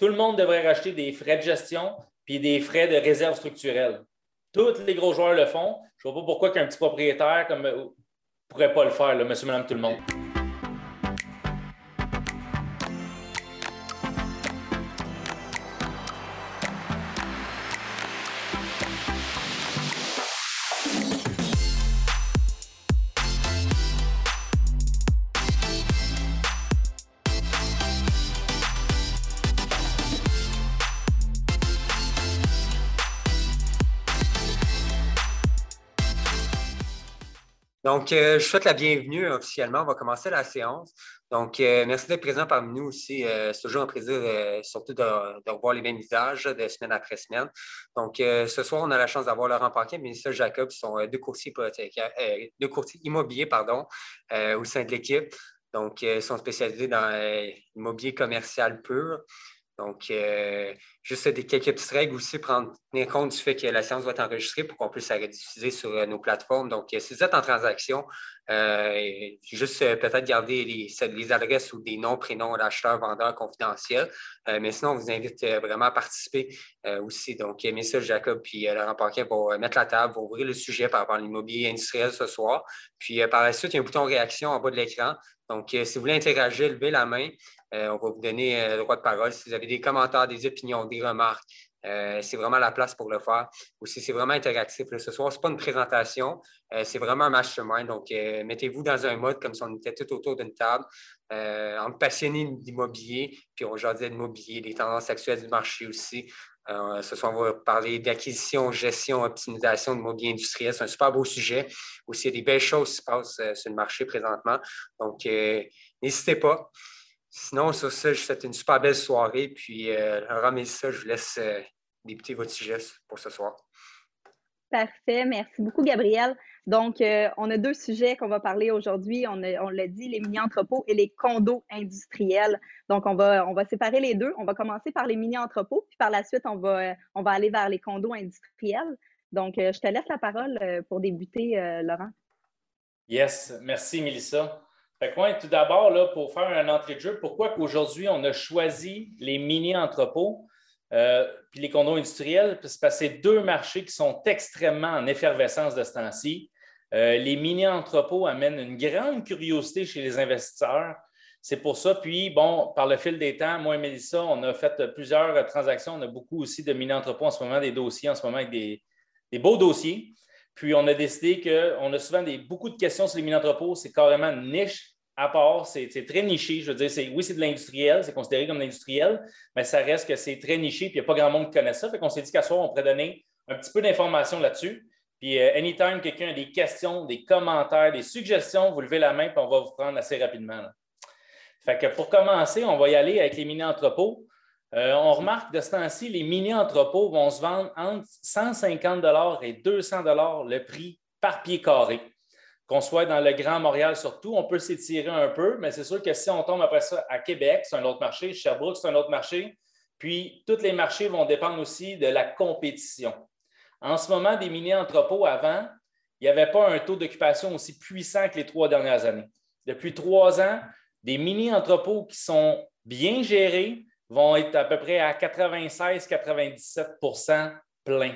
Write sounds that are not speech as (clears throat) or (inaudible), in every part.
tout le monde devrait racheter des frais de gestion puis des frais de réserve structurelle. Tous les gros joueurs le font. Je ne vois pas pourquoi qu'un petit propriétaire comme ne pourrait pas le faire, monsieur, madame, tout le monde. Donc, euh, je souhaite la bienvenue officiellement. On va commencer la séance. Donc, euh, merci d'être présent parmi nous aussi. Euh, c'est toujours un plaisir, surtout de, revoir les mêmes visages de semaine après semaine. Donc, ce soir, on a la chance d'avoir Laurent Paquin et Mélissa Jacob, qui sont deux courtiers, deux courtiers immobiliers pardon, au sein de l'équipe. Donc, ils sont spécialisés dans l'immobilier commercial pur. Donc, euh, juste des, quelques petites règles aussi, prendre compte du fait que la séance va être enregistrée pour qu'on puisse la rediffuser sur euh, nos plateformes. Donc, euh, si vous êtes en transaction, juste peut-être garder les, adresses ou des noms, prénoms d'acheteurs, vendeurs confidentiels. mais sinon, on vous invite vraiment à participer aussi. Donc, Messieurs Jacob puis Laurent Paquin vont mettre la table, vont ouvrir le sujet par rapport à l'immobilier industriel ce soir. Puis, par la suite, il y a un bouton réaction en bas de l'écran. Donc, si vous voulez interagir, levez la main. Euh, on va vous donner euh, le droit de parole. Si vous avez des commentaires, des opinions, des remarques, euh, c'est vraiment la place pour le faire. Aussi, c'est vraiment interactif. ce soir, ce n'est pas une présentation, c'est vraiment un mastermind. Donc, mettez-vous dans un mode comme si on était tout autour d'une table, en passionnés d'immobilier, puis on de l'immobilier, des tendances actuelles du marché aussi. ce soir, on va parler d'acquisition, gestion, optimisation de l'immobilier industriel. C'est un super beau sujet. Aussi, il y a des belles choses qui se passent sur le marché présentement. Donc, n'hésitez pas. Sinon, sur ça, je vous souhaite une super belle soirée. Puis, euh, Laurent ça, je vous laisse euh, débuter votre sujet pour ce soir. Parfait. Merci beaucoup, Gabriel. Donc, euh, on a deux sujets qu'on va parler aujourd'hui. On, l'a dit, les mini-entrepôts et les condos industriels. Donc, on va, on va séparer les deux. On va commencer par les mini-entrepôts, puis par la suite, on va, on va aller vers les condos industriels. Donc, je te laisse la parole pour débuter, Laurent. Yes. Merci, Mélissa. Tout d'abord, pour faire un entrée de jeu, pourquoi qu'aujourd'hui, on a choisi les mini-entrepôts euh, puis les condos industriels? C'est parce que c'est deux marchés qui sont extrêmement en effervescence de ce temps-ci. Euh, les mini-entrepôts amènent une grande curiosité chez les investisseurs. C'est pour ça. Puis, bon, par le fil des temps, moi et Mélissa, on a fait plusieurs transactions. On a beaucoup aussi de mini-entrepôts en ce moment, des dossiers en ce moment avec des beaux dossiers. Puis, on a décidé qu'on a souvent beaucoup de questions sur les mini-entrepôts. C'est carrément une niche à part. C'est très niché. Je veux dire, oui, c'est de l'industriel, c'est considéré comme l'industriel, mais ça reste que c'est très niché. Puis, il n'y a pas grand monde qui connaît ça. Fait qu'on s'est dit qu'à soir, on pourrait donner un petit peu d'informations là-dessus. Puis, euh, anytime quelqu'un a des questions, des commentaires, des suggestions, vous levez la main, puis on va vous prendre assez rapidement. Fait que pour commencer, on va y aller avec les mini-entrepôts. Euh, on remarque de ce temps-ci, les mini-entrepôts vont se vendre entre 150 et 200 le prix par pied carré. Qu'on soit dans le Grand Montréal surtout, on peut s'étirer un peu, mais c'est sûr que si on tombe après ça à Québec, c'est un autre marché, Sherbrooke, c'est un autre marché. Puis, tous les marchés vont dépendre aussi de la compétition. En ce moment, des mini-entrepôts avant, il n'y avait pas un taux d'occupation aussi puissant que les trois dernières années. Depuis trois ans, des mini-entrepôts qui sont bien gérés, vont être à peu près à 96-97% plein.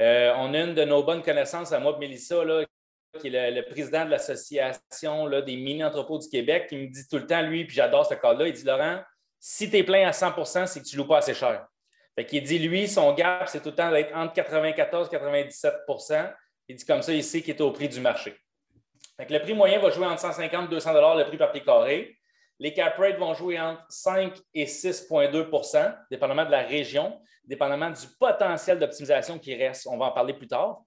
Euh, on a une de nos bonnes connaissances à moi, Mélissa, là, qui est le, président de l'Association des mini-entrepôts du Québec, qui me dit tout le temps, lui, puis j'adore ce cas-là, il dit Laurent, si tu es plein à 100% c'est que tu loues pas assez cher. Fait qu'il dit, lui, son gap, c'est tout le temps d'être entre 94 et 97% Il dit comme ça, il sait qu'il est au prix du marché. Le prix moyen va jouer entre 150 et 200 le prix par pied carré. Les cap rates vont jouer entre 5 et 6,2% dépendamment de la région, dépendamment du potentiel d'optimisation qui reste. On va en parler plus tard.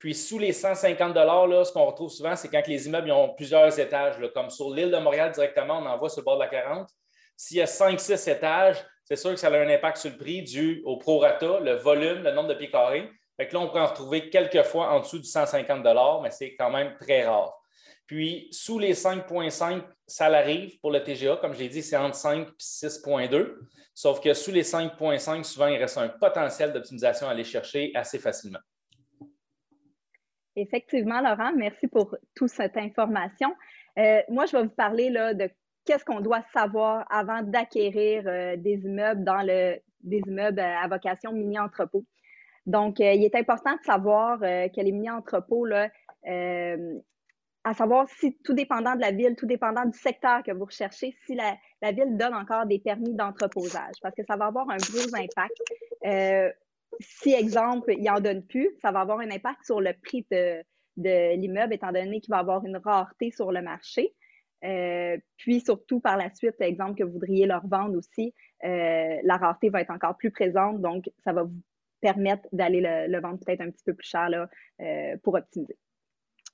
Puis, sous les 150 là, ce qu'on retrouve souvent, c'est quand les immeubles ont plusieurs étages. comme sur l'île de Montréal directement, on en voit sur le bord de la 40. S'il y a 5-6 étages, c'est sûr que ça a un impact sur le prix dû au prorata, le volume, le nombre de pieds carrés. Fait là, on peut en retrouver quelques fois en dessous du 150 mais c'est quand même très rare. Puis, sous les 5,5, ça l'arrive pour le TGA. Comme je l'ai dit, c'est entre 5 et 6,2. Sauf que sous les 5,5, souvent, il reste un potentiel d'optimisation à aller chercher assez facilement. Effectivement, Laurent, merci pour toute cette information. Euh, moi, je vais vous parler là, de qu'est-ce qu'on doit savoir avant d'acquérir des immeubles dans le des immeubles à vocation mini-entrepôt. Donc, il est important de savoir que les mini-entrepôts, à savoir si, tout dépendant de la ville, tout dépendant du secteur que vous recherchez, si la, ville donne encore des permis d'entreposage, parce que ça va avoir un gros impact. Euh, si, exemple, il n'en donne plus, ça va avoir un impact sur le prix de, l'immeuble, étant donné qu'il va avoir une rareté sur le marché. Euh, puis surtout par la suite, exemple que vous voudriez leur vendre aussi, euh, la rareté va être encore plus présente, donc ça va vous permettre d'aller le, vendre peut-être un petit peu plus cher là, pour optimiser.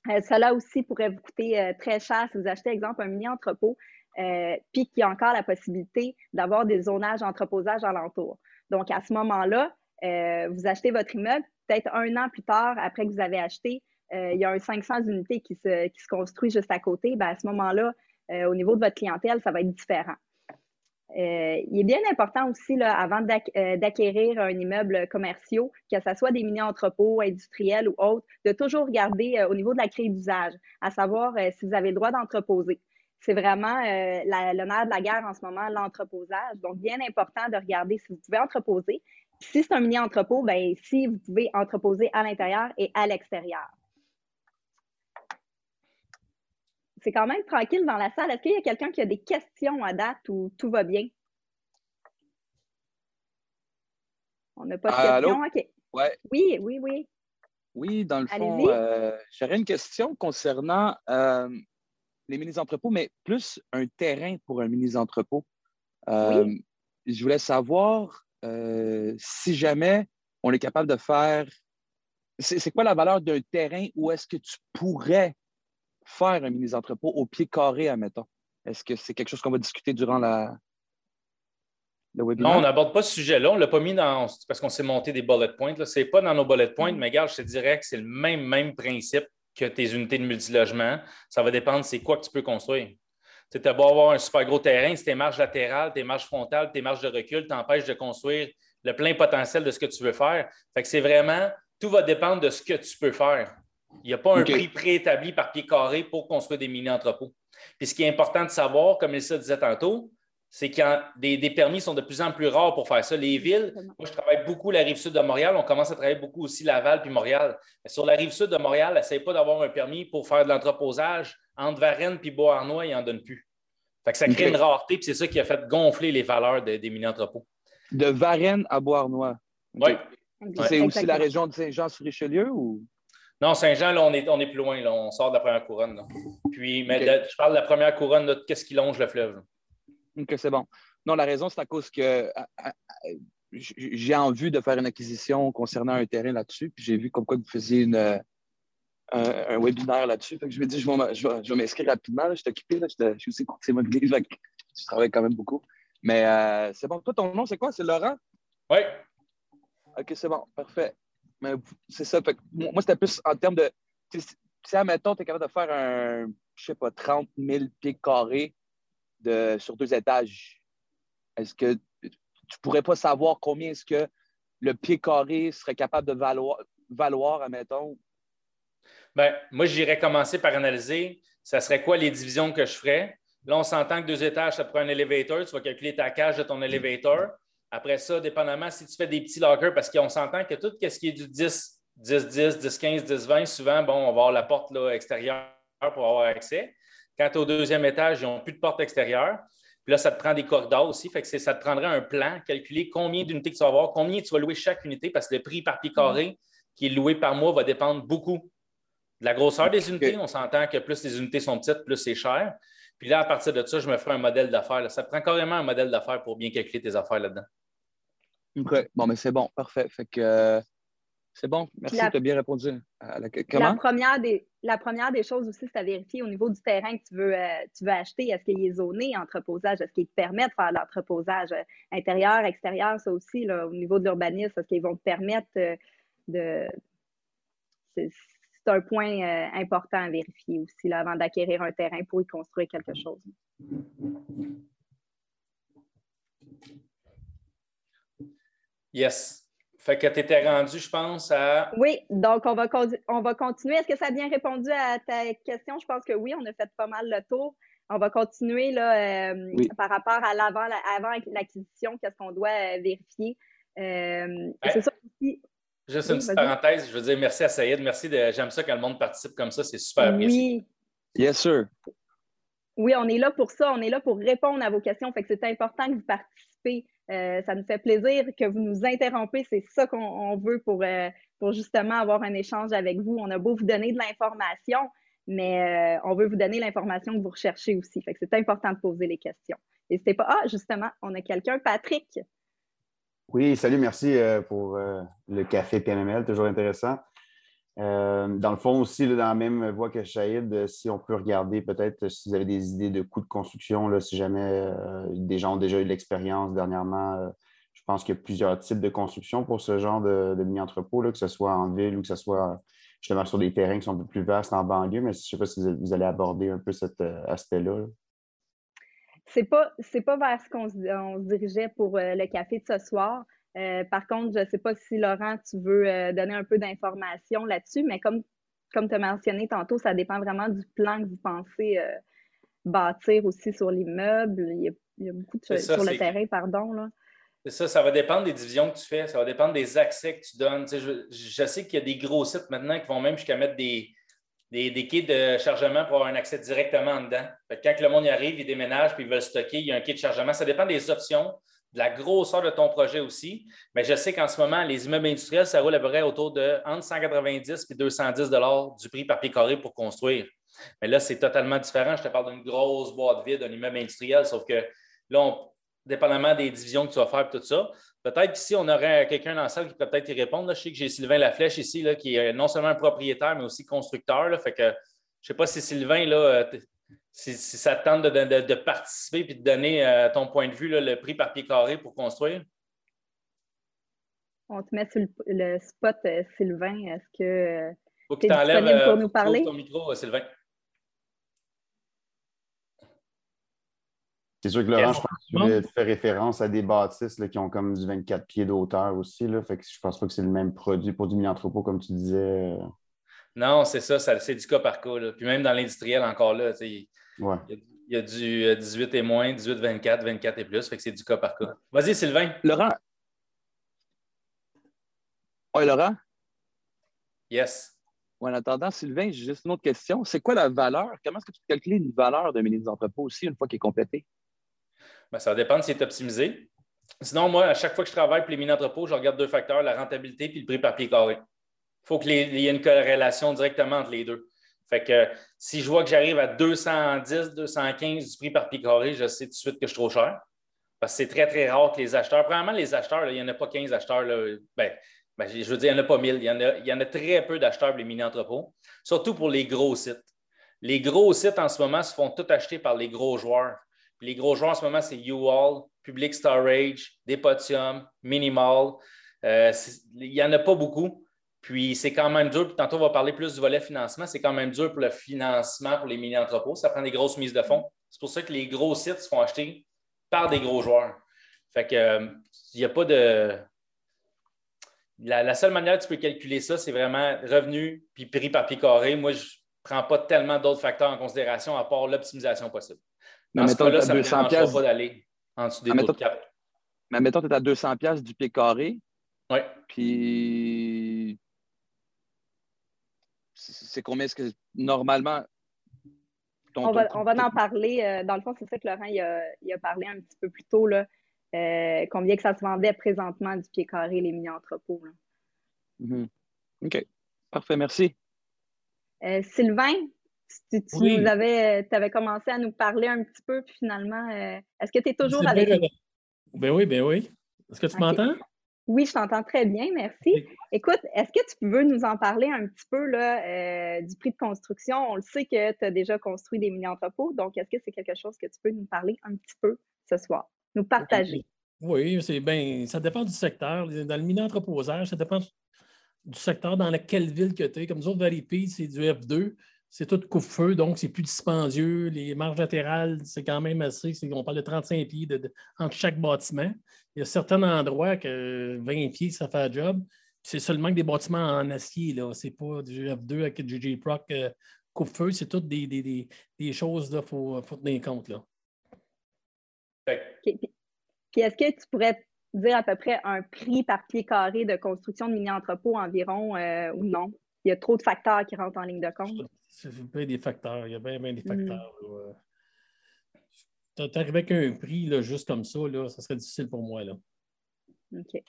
Euh, cela aussi pourrait vous coûter euh, très cher si vous achetez, exemple, un mini-entrepôt, euh, puis qu'il y a encore la possibilité d'avoir des zonages entreposage alentour. Donc, à ce moment-là, vous achetez votre immeuble, peut-être un an plus tard, après que vous avez acheté, il y a un 500 unités qui se, qui construit juste à côté. Ben, à ce moment-là, au niveau de votre clientèle, ça va être différent. Euh, il est bien important aussi, avant euh, d'acquérir un immeuble commercial, que ce soit des mini-entrepôts industriels ou autres, de toujours regarder euh, au niveau de la clé d'usage, à savoir si vous avez le droit d'entreposer. C'est vraiment nerf de la guerre en ce moment, l'entreposage. Donc, bien important de regarder si vous pouvez entreposer. Si c'est un mini-entrepôt, ben, si vous pouvez entreposer à l'intérieur et à l'extérieur. c'est quand même tranquille dans la salle. Est-ce qu'il y a quelqu'un qui a des questions à date ou tout va bien? On n'a pas de questions? OK. Oui, oui, oui. Oui, dans le fond, euh, j'aurais une question concernant euh, les mini-entrepôts, mais plus un terrain pour un mini-entrepôt. Euh, je voulais savoir si jamais on est capable de faire. C'est quoi la valeur d'un terrain où est-ce que tu pourrais faire un mini-entrepôt au pied carré, admettons? Est-ce que c'est quelque chose qu'on va discuter durant la? Non, on n'aborde pas ce sujet-là. On ne l'a pas mis dans. parce qu'on s'est monté des bullet points. Ce n'est pas dans nos bullet points, mm. mais regarde, je te dirais que c'est le même, même principe que tes unités de multilogement. Ça va dépendre c'est quoi que tu peux construire. Tu as beau avoir un super gros terrain, si tes marges latérales, tes marges frontales, tes marges de recul t'empêchent de construire le plein potentiel de ce que tu veux faire. Fait que c'est vraiment, tout va dépendre de ce que tu peux faire. Il n'y a pas un prix préétabli par pied carré pour construire des mini-entrepôts. Puis ce qui est important de savoir, comme Elsa disait tantôt, c'est que des, des, permis sont de plus en plus rares pour faire ça. Les villes, moi, je travaille beaucoup la rive sud de Montréal. On commence à travailler beaucoup aussi Laval puis Montréal. sur la rive sud de Montréal, n'essaye pas d'avoir un permis pour faire de l'entreposage. Entre Varennes puis Beauharnois, il n'en donne plus. Fait que ça crée une rareté, puis c'est ça qui a fait gonfler les valeurs des mini-entrepôts. De Varennes à Beauharnois. Oui. C'est aussi la région de Saint-Jean-sur-Richelieu ou? Non, Saint-Jean, là, on est, on est plus loin. Là. On sort de la première couronne. Puis, mais je parle de la première couronne, qu'est-ce qui longe le fleuve? OK, c'est bon. Non, la raison, c'est à cause que j'ai envie de faire une acquisition concernant un terrain là-dessus. Puis j'ai vu comme quoi vous faisiez une, un, webinaire là-dessus. je me dis, je vais, je vais, m'inscrire rapidement. Je suis occupé. Là. Je, suis aussi courtier immobilier. Je travaille quand même beaucoup. Mais euh, c'est bon. Toi, ton nom, c'est quoi? C'est Laurent? Oui. OK, c'est bon. Parfait. Mais c'est ça. moi, c'était plus en termes de. Si, admettons, tu es capable de faire un, je sais pas, 30 000 pieds carrés sur deux étages, est-ce que tu pourrais pas savoir combien est-ce que le pied carré serait capable de valoir, valoir admettons? Bien, moi, j'irais commencer par analyser ça serait quoi les divisions que je ferais? Là, on s'entend que deux étages, ça prend un élévateur. Tu vas calculer ta cage de ton élévateur. Après ça, dépendamment si tu fais des petits lockers, parce qu'on s'entend que tout ce qui est du 10, 10, 10, 10, 15, 10, 20, souvent, bon, on va avoir la porte là, extérieure pour avoir accès. Quand tu es au deuxième étage, ils n'ont plus de porte extérieure. Puis là, ça te prend des corridors aussi. Fait que ça te prendrait un plan, calculer combien d'unités tu vas avoir, combien tu vas louer chaque unité, parce que le prix par pied carré qui est loué par mois va dépendre beaucoup de la grosseur des unités. On s'entend que plus les unités sont petites, plus c'est cher. Puis là, à partir de ça, je me ferai un modèle d'affaires. Ça te prend carrément un modèle d'affaires pour bien calculer tes affaires là-dedans. OK. Bon, mais c'est bon. Parfait. Fait que euh, c'est bon. Merci, tu as bien répondu. À la... Comment? La première, des, la première des choses aussi, c'est à vérifier au niveau du terrain que tu veux, euh, tu veux acheter. Est-ce qu'il est zoné entreposage? Est-ce qu'il te permet de faire l'entreposage euh, intérieur, extérieur? Ça aussi, là, au niveau de l'urbanisme, est-ce qu'ils vont te permettre de. C'est un point important à vérifier aussi là, avant d'acquérir un terrain pour y construire quelque chose. Yes. Fait que tu étais rendu, je pense, à. Oui, donc on va, on va continuer. Est-ce que ça a bien répondu à ta question? Je pense que oui, on a fait pas mal le tour. on va continuer là, par rapport à l'avant, avant l'acquisition, qu'est-ce qu'on doit vérifier. C'est ça aussi. Juste une petite parenthèse, je veux dire merci à Saïd. Merci de. J'aime ça quand le monde participe comme ça, c'est super apprécié. Oui. Yes, sir. Oui, on est là pour ça, on est là pour répondre à vos questions. Fait que c'est important que vous participez. Euh, ça nous fait plaisir que vous nous interrompez. C'est ça qu'on veut pour, euh, pour justement avoir un échange avec vous. On a beau vous donner de l'information, mais euh, on veut vous donner l'information que vous recherchez aussi. Fait que c'est important de poser les questions. N'hésitez pas. Ah, justement, on a quelqu'un, Patrick. Oui, salut, merci pour le café PNML, toujours intéressant. Euh, dans le fond aussi, dans la même voie que Shahid, euh, si on peut regarder peut-être euh, si vous avez des idées de coûts de construction, là, si jamais des gens ont déjà eu de l'expérience dernièrement, je pense qu'il y a plusieurs types de construction pour ce genre de, mini-entrepôt, que ce soit en ville ou que ce soit justement sur des terrains qui sont un peu plus vastes en banlieue, mais je ne sais pas si vous allez aborder un peu cet aspect-là. Ce n'est pas, pas vers ce qu'on se dirigeait pour le café de ce soir. Euh, par contre, je ne sais pas si Laurent, tu veux euh, donner un peu d'informations là-dessus, mais comme, comme tu as mentionné tantôt, ça dépend vraiment du plan que vous pensez euh, bâtir aussi sur l'immeuble. Il, y a beaucoup de choses sur le terrain, pardon. Là. C'est ça, ça va dépendre des divisions que tu fais, ça va dépendre des accès que tu donnes. je, sais qu'il y a des gros sites maintenant qui vont même jusqu'à mettre des, des, kits de chargement pour avoir un accès directement en dedans. quand le monde y arrive, il déménage puis il veut stocker, il y a un kit de chargement. Ça dépend des options de la grosseur de ton projet aussi. Mais je sais qu'en ce moment, les immeubles industriels, ça roule à peu près autour de entre 190 et 210 du prix par pied carré pour construire. Mais là, c'est totalement différent. Je te parle d'une grosse boîte vide, d'un immeuble industriel, sauf que là, dépendamment des divisions que tu vas faire et tout ça, peut-être qu'ici, on aurait quelqu'un dans la salle qui pourrait peut-être y répondre. Je sais que j'ai Sylvain Laflèche ici, là, qui est non seulement propriétaire, mais aussi constructeur. Là, fait que je ne sais pas si Sylvain, là, euh, si, ça te tente de, participer et de donner euh, ton point de vue, le prix par pied carré pour construire? On te met sur le, spot, euh, Sylvain. Est-ce que tu es disponible pour nous parler? ton micro, Sylvain. C'est sûr que Laurent, je pense que tu fais référence à des bâtisses qui ont comme du 24 pieds d'auteur aussi. Là, fait que je pense pas que c'est le même produit pour du mini-entrepôt, comme tu disais. Non, c'est ça, c'est du cas par cas. Puis même dans l'industriel, encore là, il, y a, du 18 et moins, 18, 24, 24 et plus. Fait que c'est du cas par cas. Vas-y, Sylvain. Laurent. Oui, Laurent? Yes. en attendant, Sylvain, j'ai juste une autre question. C'est quoi la valeur? Comment est-ce que tu peux calculer une valeur d'un mini entrepôt aussi une fois qu'il est complété? Ben, ça dépend si c'est optimisé. Sinon, moi, à chaque fois que je travaille pour les mini-entrepôts, je regarde deux facteurs, la rentabilité et le prix par pied carré faut qu'il y ait une corrélation directement entre les deux. Fait que si je vois que j'arrive à 210, 215 du prix par pied carré, je sais tout de suite que je suis trop cher. Parce que c'est très, très rare que les acheteurs, premièrement, les acheteurs, il n'y en a pas 15 acheteurs. Ben, ben, je veux dire, il n'y en a pas 1000. Il y en a, très peu d'acheteurs pour les mini-entrepôts, surtout pour les gros sites. Les gros sites en ce moment se font tout acheter par les gros joueurs. les gros joueurs en ce moment, c'est U-Haul, Public Storage, Depotium, Minimal. Euh, il n'y en a pas beaucoup. Puis c'est quand même dur, puis tantôt on va parler plus du volet financement, c'est quand même dur pour le financement pour les mini-entrepôts. Ça prend des grosses mises de fonds. C'est pour ça que les gros sites se font acheter par des gros joueurs. Fait que euh, il n'y a pas de. La, seule manière que tu peux calculer ça, c'est vraiment revenu puis prix par pied carré. Moi, je ne prends pas tellement d'autres facteurs en considération à part l'optimisation possible. Dans ce cas-là, ça ne me pas d'aller en dessous des taux de cap. Mais mettons, tu es à 200 du pied carré. Oui. Puis c'est combien est-ce que normalement. on, va, en parler. Euh, dans le fond, c'est ça que Laurent il a, parlé un petit peu plus tôt. Là, euh, combien que ça se vendait présentement du pied carré, les mini-entrepôts. Mm-hmm. OK. Parfait, merci. Euh, Sylvain, tu, avais, avais, commencé à nous parler un petit peu, puis finalement, est-ce que tu es toujours avec nous? Ben oui, ben oui. Est-ce que tu m'entends? Oui, je t'entends très bien, merci. Écoute, est-ce que tu veux nous en parler un petit peu là, euh, du prix de construction? On le sait que tu as déjà construit des mini-entrepôts, donc est-ce que c'est quelque chose que tu peux nous parler un petit peu ce soir, nous partager? Oui, c'est bien, ça dépend du secteur. Dans le mini-entreposage, ça dépend du secteur dans lequel ville que tu es. Comme nous autres, Varipede, c'est du F2 c'est tout coupe-feu, donc c'est plus dispendieux. Les marges latérales, c'est quand même assez. On parle de 35 pieds entre chaque bâtiment. Il y a certains endroits que 20 pieds, ça fait un job. C'est seulement que des bâtiments en acier. Ce n'est pas du F2 avec du J-Proc euh, coupe-feu, c'est toutes des, des, des, choses qu'il faut, faut, tenir compte. Là. Puis, est-ce que tu pourrais dire à peu près un prix par pied carré de construction de mini-entrepôt environ euh, ou non? Il y a trop de facteurs qui rentrent en ligne de compte. C'est bien des facteurs. Il y a bien, bien des mm. facteurs. Arrives avec un prix là, juste comme ça, là, ça serait difficile pour moi. Là. OK.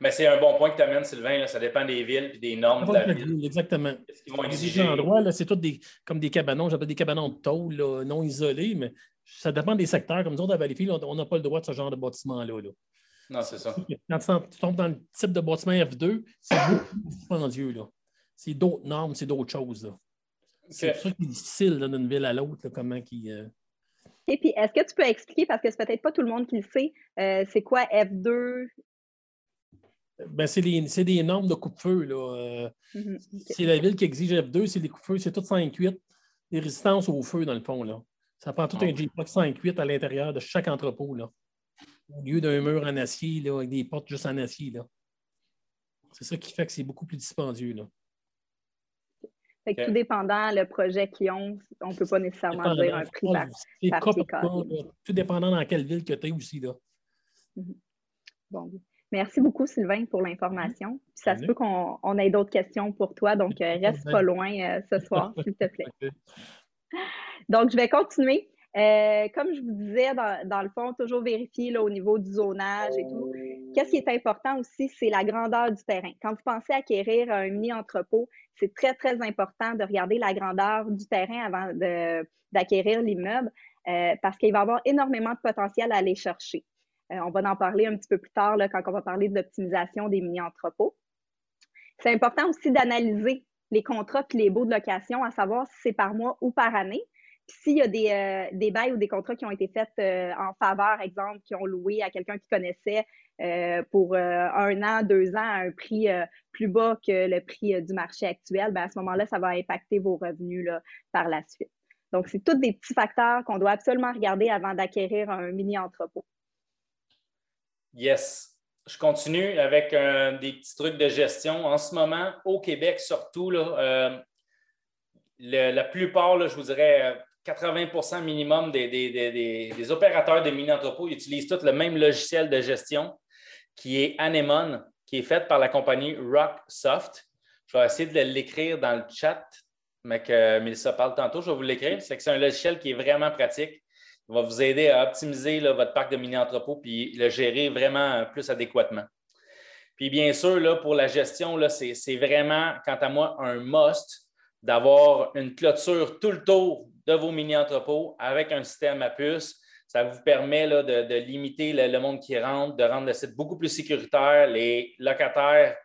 Mais c'est un bon point que tu amènes, Sylvain. Ça dépend des villes et des normes de la ville. Exactement. Des endroits, c'est tout des, comme des cabanons, j'appelle des cabanons de tôle, non isolés, mais ça dépend des secteurs. Comme nous autres, à Valleyfield, on n'a pas le droit de ce genre de bâtiment-là. Là. Non, c'est ça. Quand tu tombes dans le type de bâtiment F2, c'est beaucoup plus dispendieux. C'est d'autres normes, c'est d'autres choses. C'est ça qui est difficile d'une ville à l'autre, comment qui. Et puis, est-ce que tu peux expliquer, parce que c'est peut-être pas tout le monde qui le sait, euh, c'est quoi F2, ben, c'est des normes de coupe-feu. Euh, mhm, c'est la ville qui exige F2, c'est des coupe-feux, c'est tout 5-8, des résistances au feu, dans le fond. Là. Ça prend tout un J-Pock 5-8 à l'intérieur de chaque entrepôt. Là. Au lieu d'un mur en acier, là, avec des portes juste en acier. C'est ça qui fait que c'est beaucoup plus dispendieux. Là. Fait que tout dépendant le projet qu'ils ont, on ne peut pas nécessairement dire un prix par, Tout dépendant dans quelle ville que tu es aussi. Là. Mhm. Bon. Merci beaucoup, Sylvain, pour l'information. Ça se peut qu'on ait d'autres questions pour toi, donc euh, (laughs) reste pas loin euh, ce soir, (laughs) s'il te plaît. Donc, je vais continuer. Euh, comme je vous disais, dans, le fond, toujours vérifier au niveau du zonage et tout. Qu'est-ce qui est important aussi, c'est la grandeur du terrain. Quand vous pensez acquérir un mini-entrepôt, c'est très, très important de regarder la grandeur du terrain avant d'acquérir l'immeuble parce qu'il va y avoir énormément de potentiel à aller chercher. Euh, on va en parler un petit peu plus tard quand on va parler de l'optimisation des mini-entrepôts. C'est important aussi d'analyser les contrats et les baux de location, à savoir si c'est par mois ou par année. S'il y a des, euh, des, bails ou des contrats qui ont été faits euh, en faveur, exemple, qui ont loué à quelqu'un qui connaissait pour un an, deux ans à un prix plus bas que le prix du marché actuel, ben, à ce moment-là, ça va impacter vos revenus par la suite. Donc, c'est tous des petits facteurs qu'on doit absolument regarder avant d'acquérir un mini-entrepôt. Yes. Je continue avec des petits trucs de gestion. En ce moment, au Québec surtout, là, euh, la plupart, je vous dirais 80% minimum des, opérateurs de mini-entrepôts utilisent tous le même logiciel de gestion qui est Anemone, qui est fait par la compagnie Rocksoft. Je vais essayer de l'écrire dans le chat, mais que Mélissa parle tantôt. Je vais vous l'écrire. C'est que c'est un logiciel qui est vraiment pratique va vous aider à optimiser votre parc de mini-entrepôts puis le gérer vraiment plus adéquatement. Puis bien sûr, là, pour la gestion, c'est vraiment, quant à moi, un must d'avoir une clôture tout le tour de vos mini-entrepôts avec un système à puce. Ça vous permet là, de, limiter le, monde qui rentre, de rendre le site beaucoup plus sécuritaire. Les locataires,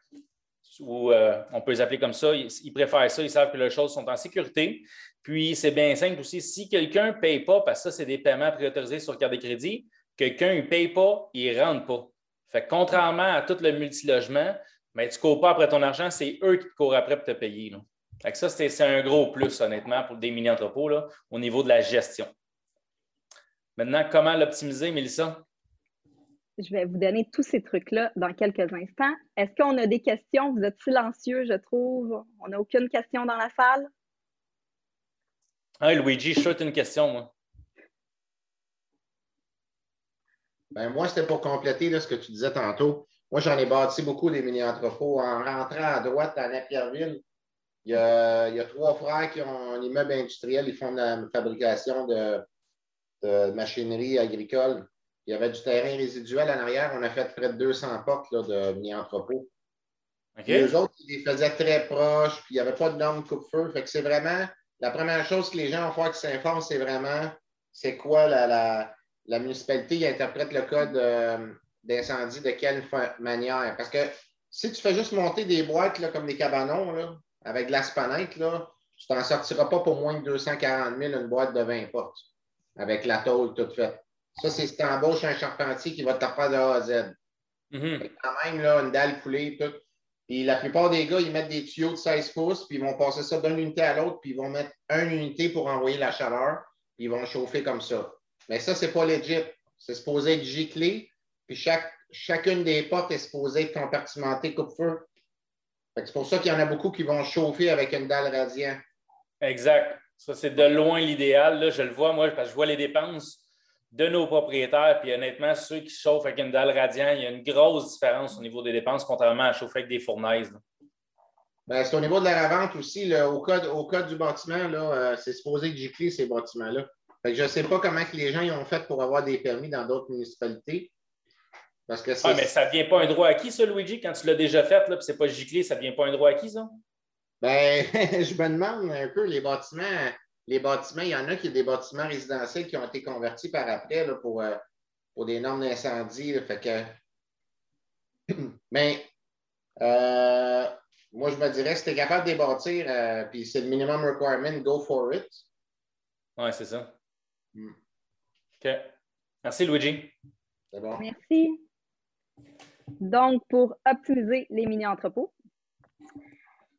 ou euh, on peut les appeler comme ça, ils, préfèrent ça, ils savent que les choses sont en sécurité. Puis, c'est bien simple aussi. Si quelqu'un ne paye pas, parce que ça, c'est des paiements préautorisés sur carte de crédit, quelqu'un ne paye pas, il ne rentre pas. Fait contrairement à tout le multilogement, mais tu ne cours pas après ton argent, c'est eux qui te courent après pour te payer. Ça, c'est un gros plus, honnêtement, pour des mini-entrepôts au niveau de la gestion. Maintenant, comment l'optimiser, Mélissa? Je vais vous donner tous ces trucs-là dans quelques instants. Est-ce qu'on a des questions? Vous êtes silencieux, je trouve. On n'a aucune question dans la salle? Ah, Luigi, je souhaite une question, moi. Ben, moi, c'était pour compléter ce que tu disais tantôt. Moi, j'en ai bâti beaucoup des mini-entrepôts. En rentrant à droite à Napierville, il y, a, il y a trois frères qui ont un immeuble industriel. Ils font de la fabrication de, machinerie agricole. Il y avait du terrain résiduel en arrière. On a fait près de 200 portes de mini-entrepôts. Les autres, ils les faisaient très proches, puis il n'y avait pas de normes coupe-feu. Fait que c'est vraiment la première chose que les gens vont faire qui s'informent, c'est vraiment c'est quoi la, municipalité qui interprète le code euh, d'incendie de quelle manière. Parce que si tu fais juste monter des boîtes là, comme des cabanons avec de l'aspanite, tu t'en sortiras pas pour moins de 240 000 une boîte de 20 portes avec la tôle toute faite. Ça, c'est si tu embauches un charpentier qui va te faire de A à Z. Mm-hmm. Quand même, là, une dalle coulée, tout. Puis la plupart des gars, ils mettent des tuyaux de 16 pouces, puis ils vont passer ça d'une unité à l'autre, puis ils vont mettre une unité pour envoyer la chaleur, puis ils vont chauffer comme ça. Mais ça, c'est pas legit. C'est supposé être giclé, puis chaque, chacune des portes est supposée être compartimentée coupe-feu. C'est pour ça qu'il y en a beaucoup qui vont chauffer avec une dalle radiant. Exact. Ça, c'est de loin l'idéal. Là, je le vois, moi, parce que je vois les dépenses de nos propriétaires. Puis honnêtement, ceux qui chauffent avec une dalle radiant, il y a une grosse différence au niveau des dépenses, contrairement à chauffer avec des fournaises. Ben, c'est au niveau de la revente aussi. au, cas, au du bâtiment, euh, c'est supposé gicler ces bâtiments-là. je ne sais pas comment que les gens y ont fait pour avoir des permis dans d'autres municipalités. Parce que ah, mais ça ne vient pas un droit acquis, ça, Luigi, quand tu l'as déjà fait, là, ce n'est pas giclé, ça ne vient pas un droit acquis, ça? Ben, (laughs) je me demande un peu, les bâtiments, les bâtiments, il y en a qui ont des bâtiments résidentiels qui ont été convertis par après pour, euh, pour des normes d'incendie. Fait que... (clears throat) Mais euh, moi, je me dirais, si tu es capable de bâtir, euh, puis c'est le minimum requirement, go for it. Oui, c'est ça. Hmm. OK. Merci, Luigi. C'est bon. Merci. Donc, pour optimiser les mini-entrepôts,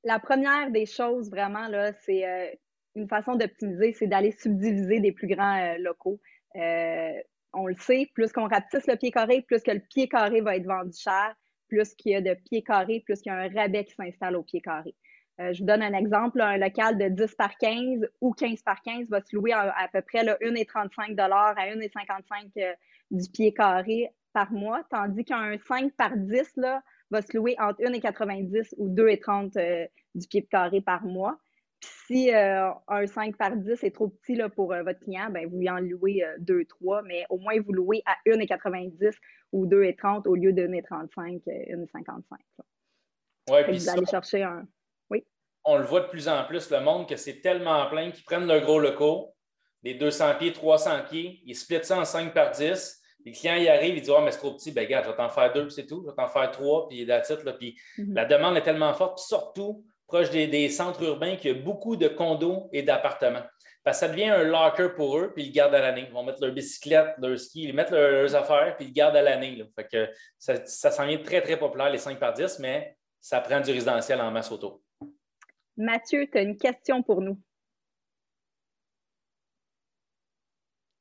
la première des choses vraiment, là, c'est euh, une façon d'optimiser, c'est d'aller subdiviser des plus grands euh, locaux. Euh, on le sait, plus qu'on rapetisse le pied carré, plus que le pied carré va être vendu cher, plus qu'il y a de pieds carrés, plus qu'il y a un rabais qui s'installe au pied carré. je vous donne un exemple, un local de 10 par 15 ou 15 par 15 va se louer à, à peu près 1,35 à 1,55 du pied carré par mois, tandis qu'un 5 par 10 là, va se louer entre 1,90 ou 2,30 euh, du pied carré par mois. Puis si euh, un 5 par 10 est trop petit là, pour euh, votre client, ben, vous lui en louez 2, 3, mais au moins vous louez à 1,90 ou 2,30 au lieu de 1,35, 1,55. Oui, puis vous allez chercher un. Oui? On le voit de plus en plus, le monde, que c'est tellement plein qu'ils prennent le gros locaux, des 200 pieds, 300 pieds, ils splitent ça en 5 par 10, les clients y arrivent, ils disent oh, mais c'est trop petit, ben regarde, je vais t'en faire deux, c'est tout, je vais t'en faire trois, puis that's Là. Puis mhm. la demande est tellement forte, surtout proche des, centres urbains, qu'il y a beaucoup de condos et d'appartements. Parce que ça devient un locker pour eux, puis ils le gardent à l'année. Ils vont mettre leur bicyclette, leur ski, ils mettent leurs, affaires, puis ils le gardent à l'année. Fait que ça, ça s'en vient très, très populaire, les 5 par 10, mais ça prend du résidentiel en masse autour. Mathieu, tu as une question pour nous.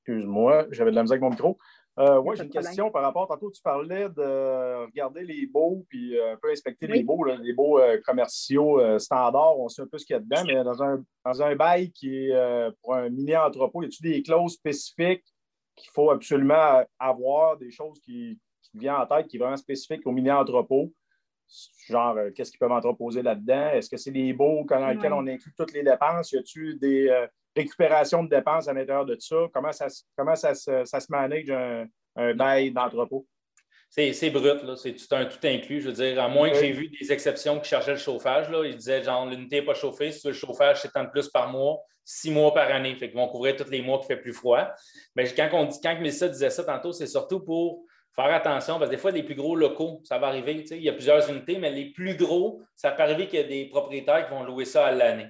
Excuse-moi, j'avais de la musique avec mon micro. Euh, oui, j'ai une question par rapport. Tantôt, tu parlais de regarder les beaux puis euh, un peu inspecter les beaux, les beaux euh, commerciaux standards. On sait un peu ce qu'il y a dedans, mais dans un, dans un bail qui est pour un mini-entrepôt, y a-t-il des clauses spécifiques qu'il faut absolument avoir, des choses qui, qui viennent en tête qui sont vraiment spécifiques au mini-entrepôt? Genre, qu'est-ce qu'ils peuvent entreposer là-dedans? Est-ce que c'est des beaux dans lesquels on inclut toutes les dépenses? Y a-t-il des récupération de dépenses à l'intérieur de ça? Comment ça, comment ça, se, ça se manage un, un bail d'entrepôt? C'est brut, c'est tout, un, tout inclus. Je veux dire, à moins que j'ai vu des exceptions qui cherchaient le chauffage. Là. Ils disaient genre l'unité n'est pas chauffée, si tu veux le chauffage, c'est tant de plus par mois, six mois par année. Fait qu'ils vont couvrir tous les mois qui fait plus froid. Mais quand, on dit, quand Mélissa disait ça tantôt, c'est surtout pour faire attention, parce que des fois, les plus gros locaux, ça va arriver. Il y a plusieurs unités, mais les plus gros, ça peut arriver qu'il y a des propriétaires qui vont louer ça à l'année.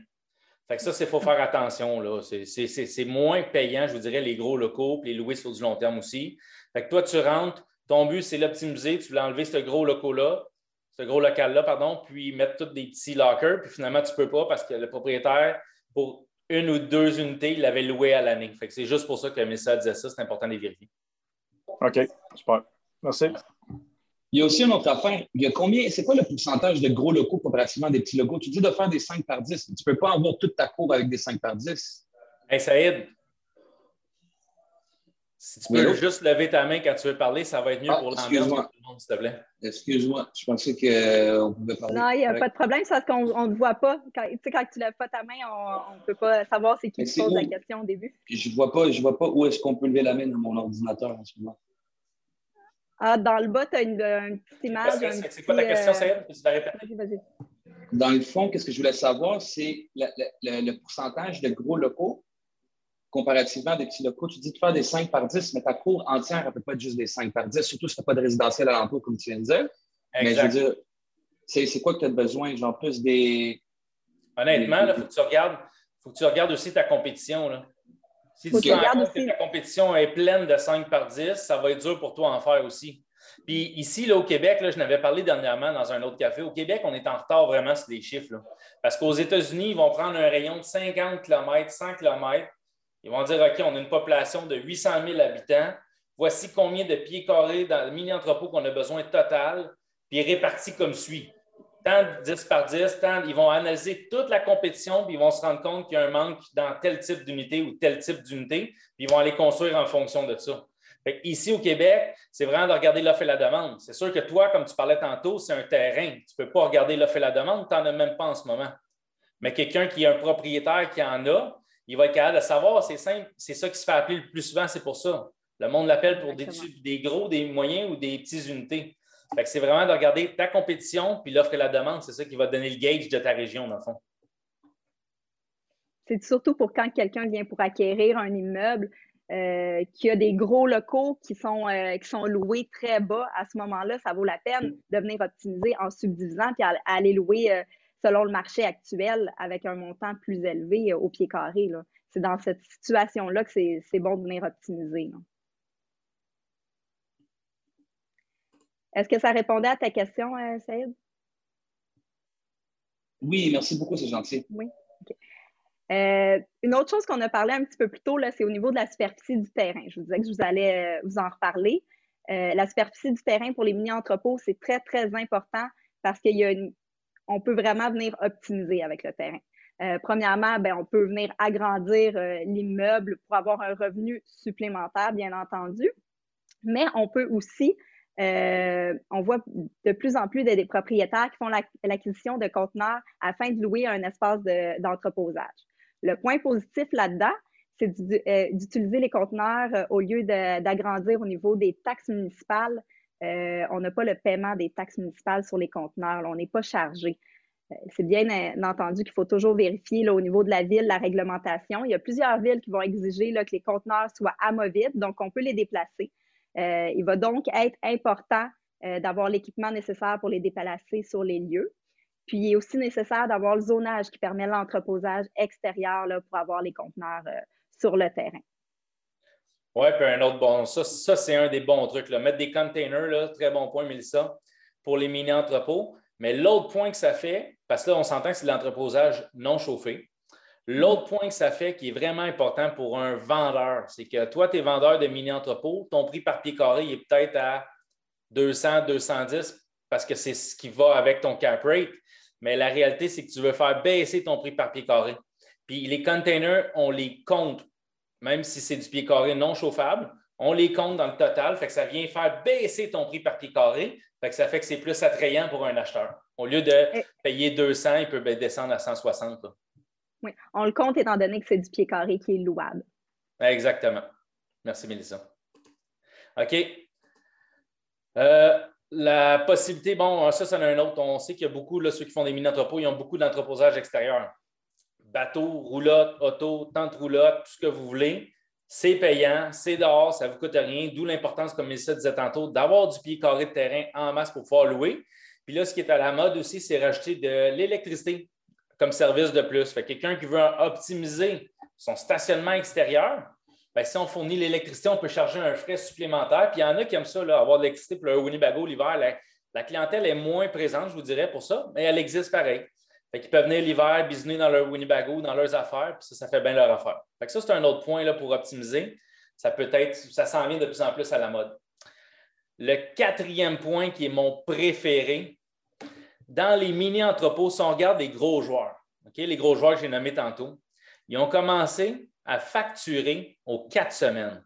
Fait que ça, il faut faire attention. C'est moins payant, je vous dirais, les gros locaux, puis les louer sur du long terme aussi. Fait que toi, tu rentres, ton but, c'est l'optimiser, tu veux enlever ce gros local-là, ce gros local-là, pardon, puis mettre tous des petits lockers, puis finalement, tu ne peux pas parce que le propriétaire, pour une ou deux unités, il l'avait loué à l'année. Fait que c'est juste pour ça que Missa disait ça, c'est important de les vérifier. OK, super. Merci. Il y a aussi une autre affaire. Il y a combien, c'est quoi le pourcentage de gros locaux comparativement des petits locaux? Tu dis de faire des 5 par 10, mais tu ne peux pas avoir toute ta cour avec des 5 par 10. Hey, Saïd, si tu peux juste lever ta main quand tu veux parler, ça va être mieux ah, pour l'ambiance pour tout le monde, s'il te plaît. Excuse-moi, je pensais qu'on euh, pouvait parler. Non, il n'y a pas de problème, c'est parce qu'on ne te voit pas. Quand, quand tu ne lèves pas ta main, on ne peut pas savoir c'est qui qui pose la question au début. Je ne vois, pas, vois pas où est-ce qu'on peut lever la main dans mon ordinateur en ce moment. Ah, dans le bas, tu as une, petite image. C'est quoi ta question, Céline? Tu la répéter? Vas-y, vas-y. Dans le fond, qu'est-ce que je voulais savoir, c'est le, pourcentage de gros locaux comparativement à des petits locaux. Tu dis de faire des 5 par 10, mais ta cour entière, elle ne peut pas être juste des 5 par 10, surtout si tu n'as pas de résidentiel alentour, comme tu viens de dire. Mais je veux dire, c'est quoi que tu as besoin? Genre plus des. Honnêtement, il faut, que tu regardes, faut que tu regardes aussi ta compétition. Là. Si tu regardes que la compétition est pleine de 5 par 10, ça va être dur pour toi en faire aussi. Puis ici, là, au Québec, là, je n'avais parlé dernièrement dans un autre café. Au Québec, on est en retard vraiment sur les chiffres. Parce qu'aux États-Unis, ils vont prendre un rayon de 50 km, 100 km. Ils vont dire OK, on a une population de 800 000 habitants. Voici combien de pieds carrés dans le mini-entrepôt qu'on a besoin total, puis réparti comme suit. Tant de 10 par 10, tant, ils vont analyser toute la compétition, puis ils vont se rendre compte qu'il y a un manque dans tel type d'unité ou tel type d'unité, puis ils vont aller construire en fonction de ça. ici au Québec, c'est vraiment de regarder l'offre et la demande. C'est sûr que toi, comme tu parlais tantôt, c'est un terrain. Tu ne peux pas regarder l'offre et la demande, tu n'en as même pas en ce moment. Mais quelqu'un qui est un propriétaire qui en a, il va être capable de savoir, c'est simple, c'est ça qui se fait appeler le plus souvent, c'est pour ça. Le monde l'appelle pour des, des, gros, des moyens ou des petites unités. C'est vraiment de regarder ta compétition, puis l'offre et la demande, c'est ça qui va donner le gauge de ta région, dans le fond. C'est surtout pour quand quelqu'un vient pour acquérir un immeuble, euh, qui a des gros locaux qui sont, euh, qui sont loués très bas, à ce moment-là, ça vaut la peine de venir optimiser en subdivisant puis aller louer euh, selon le marché actuel avec un montant plus élevé au pied carré. C'est dans cette situation-là que c'est bon de venir optimiser. Est-ce que ça répondait à ta question, Saïd? Oui, merci beaucoup, c'est gentil. Oui. Euh, une autre chose qu'on a parlé un petit peu plus tôt, c'est au niveau de la superficie du terrain. Je vous disais que je vous allais euh, vous en reparler. Euh, la superficie du terrain pour les mini-entrepôts, c'est très, très important parce qu'on peut vraiment venir optimiser avec le terrain. premièrement, ben, on peut venir agrandir l'immeuble pour avoir un revenu supplémentaire, bien entendu. Mais on peut aussi, on voit de plus en plus des, propriétaires qui font l'acquisition de conteneurs afin de louer un espace d'entreposage. Le point positif là-dedans, c'est euh, d'utiliser les conteneurs euh, au lieu d'agrandir au niveau des taxes municipales. Euh, on n'a pas le paiement des taxes municipales sur les conteneurs. on n'est pas chargé. c'est bien entendu qu'il faut toujours vérifier au niveau de la ville la réglementation. Il y a plusieurs villes qui vont exiger que les conteneurs soient amovibles, donc on peut les déplacer. Il va donc être important d'avoir l'équipement nécessaire pour les déplacer sur les lieux. Puis, il est aussi nécessaire d'avoir le zonage qui permet l'entreposage extérieur là, pour avoir les conteneurs euh, sur le terrain. Oui, puis un autre bon, ça, ça c'est un des bons trucs. Mettre des containers, là, très bon point, Mélissa, pour les mini-entrepôts. Mais l'autre point que ça fait, parce que là, on s'entend que c'est l'entreposage non chauffé. L'autre point que ça fait qui est vraiment important pour un vendeur, c'est que toi, tu es vendeur de mini-entrepôts, ton prix par pied carré est peut-être à 200, 210 parce que c'est ce qui va avec ton cap rate. Mais la réalité, c'est que tu veux faire baisser ton prix par pied carré. Puis les containers, on les compte, même si c'est du pied carré non chauffable, on les compte dans le total, fait que ça vient faire baisser ton prix par pied carré, fait que ça fait que c'est plus attrayant pour un acheteur. Au lieu de payer 200, il peut descendre à 160. Oui, on le compte étant donné que c'est du pied carré qui est louable. Exactement. Merci, Mélissa. OK. Euh, la possibilité, bon, ça, c'est un autre. On sait qu'il y a beaucoup, là, ceux qui font des mini-entrepôts, ils ont beaucoup d'entreposage extérieur. Bateau, roulotte, auto, tente roulotte, tout ce que vous voulez. C'est payant, c'est dehors, ça ne vous coûte rien. D'où l'importance, comme Mélissa disait tantôt, d'avoir du pied carré de terrain en masse pour pouvoir louer. Puis là, ce qui est à la mode aussi, c'est rajouter de l'électricité comme service de plus. Fait quelqu'un qui veut optimiser son stationnement extérieur, ben, si on fournit l'électricité, on peut charger un frais supplémentaire. Puis il y en a qui aiment ça, avoir de l'électricité pour le Winnebago l'hiver. La, clientèle est moins présente, je vous dirais, pour ça, mais elle existe pareil. Fait qu'ils peuvent venir l'hiver, bisner dans leur Winnebago, dans leurs affaires, puis ça, ça fait bien leur affaire. Fait que ça, c'est un autre point là, pour optimiser. Ça peut être, ça s'en vient de plus en plus à la mode. Le quatrième point qui est mon préféré, dans les mini-entrepôts, si on regarde les gros joueurs, les gros joueurs que j'ai nommés tantôt, ils ont commencé à facturer aux quatre semaines.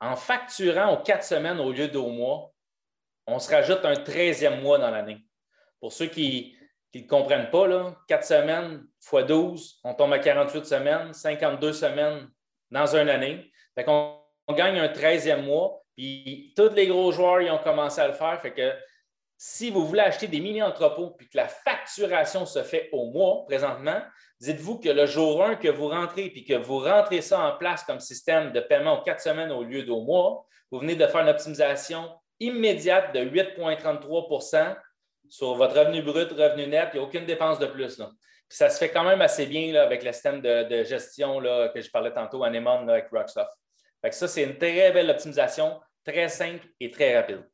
En facturant aux quatre semaines au lieu d'au mois, on se rajoute un treizième mois dans l'année. Pour ceux qui ne comprennent pas, là, 4 semaines x 12, on tombe à 48 semaines, 52 semaines dans une année. Fait on gagne un treizième mois, puis tous les gros joueurs ils ont commencé à le faire. Fait que si vous voulez acheter des mini-entrepôts puis que la facturation se fait au mois présentement, dites-vous que le jour 1 que vous rentrez puis que vous rentrez ça en place comme système de paiement aux quatre semaines au lieu d'au mois, vous venez de faire une optimisation immédiate de 8,33% sur votre revenu brut, revenu net. Il n'y a aucune dépense de plus. ça se fait quand même assez bien avec le système de, gestion là, que je parlais tantôt, Anemone avec Rocksoft. ça, c'est une très belle optimisation, très simple et très rapide.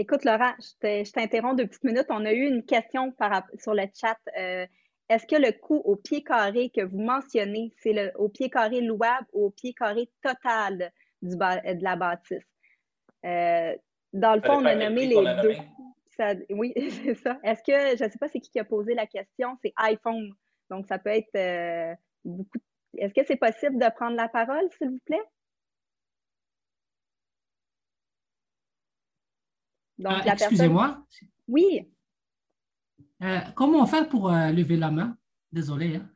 Écoute, Laurent, je t'interromps deux petites minutes. On a eu une question sur le chat. Euh, est-ce que le coût au pied carré que vous mentionnez, c'est au pied carré louable ou au pied carré total du, de la bâtisse? Euh, dans le fond, on a nommé les deux. ça. Oui, (laughs) c'est ça. Est-ce que, je ne sais pas c'est qui qui a posé la question, c'est iPhone. Donc, ça peut être euh, beaucoup. Est-ce que c'est possible de prendre la parole, s'il vous plaît? Donc, ah, Excusez-moi. Oui. Euh, comment faire pour euh, lever la main? Désolé. Hein.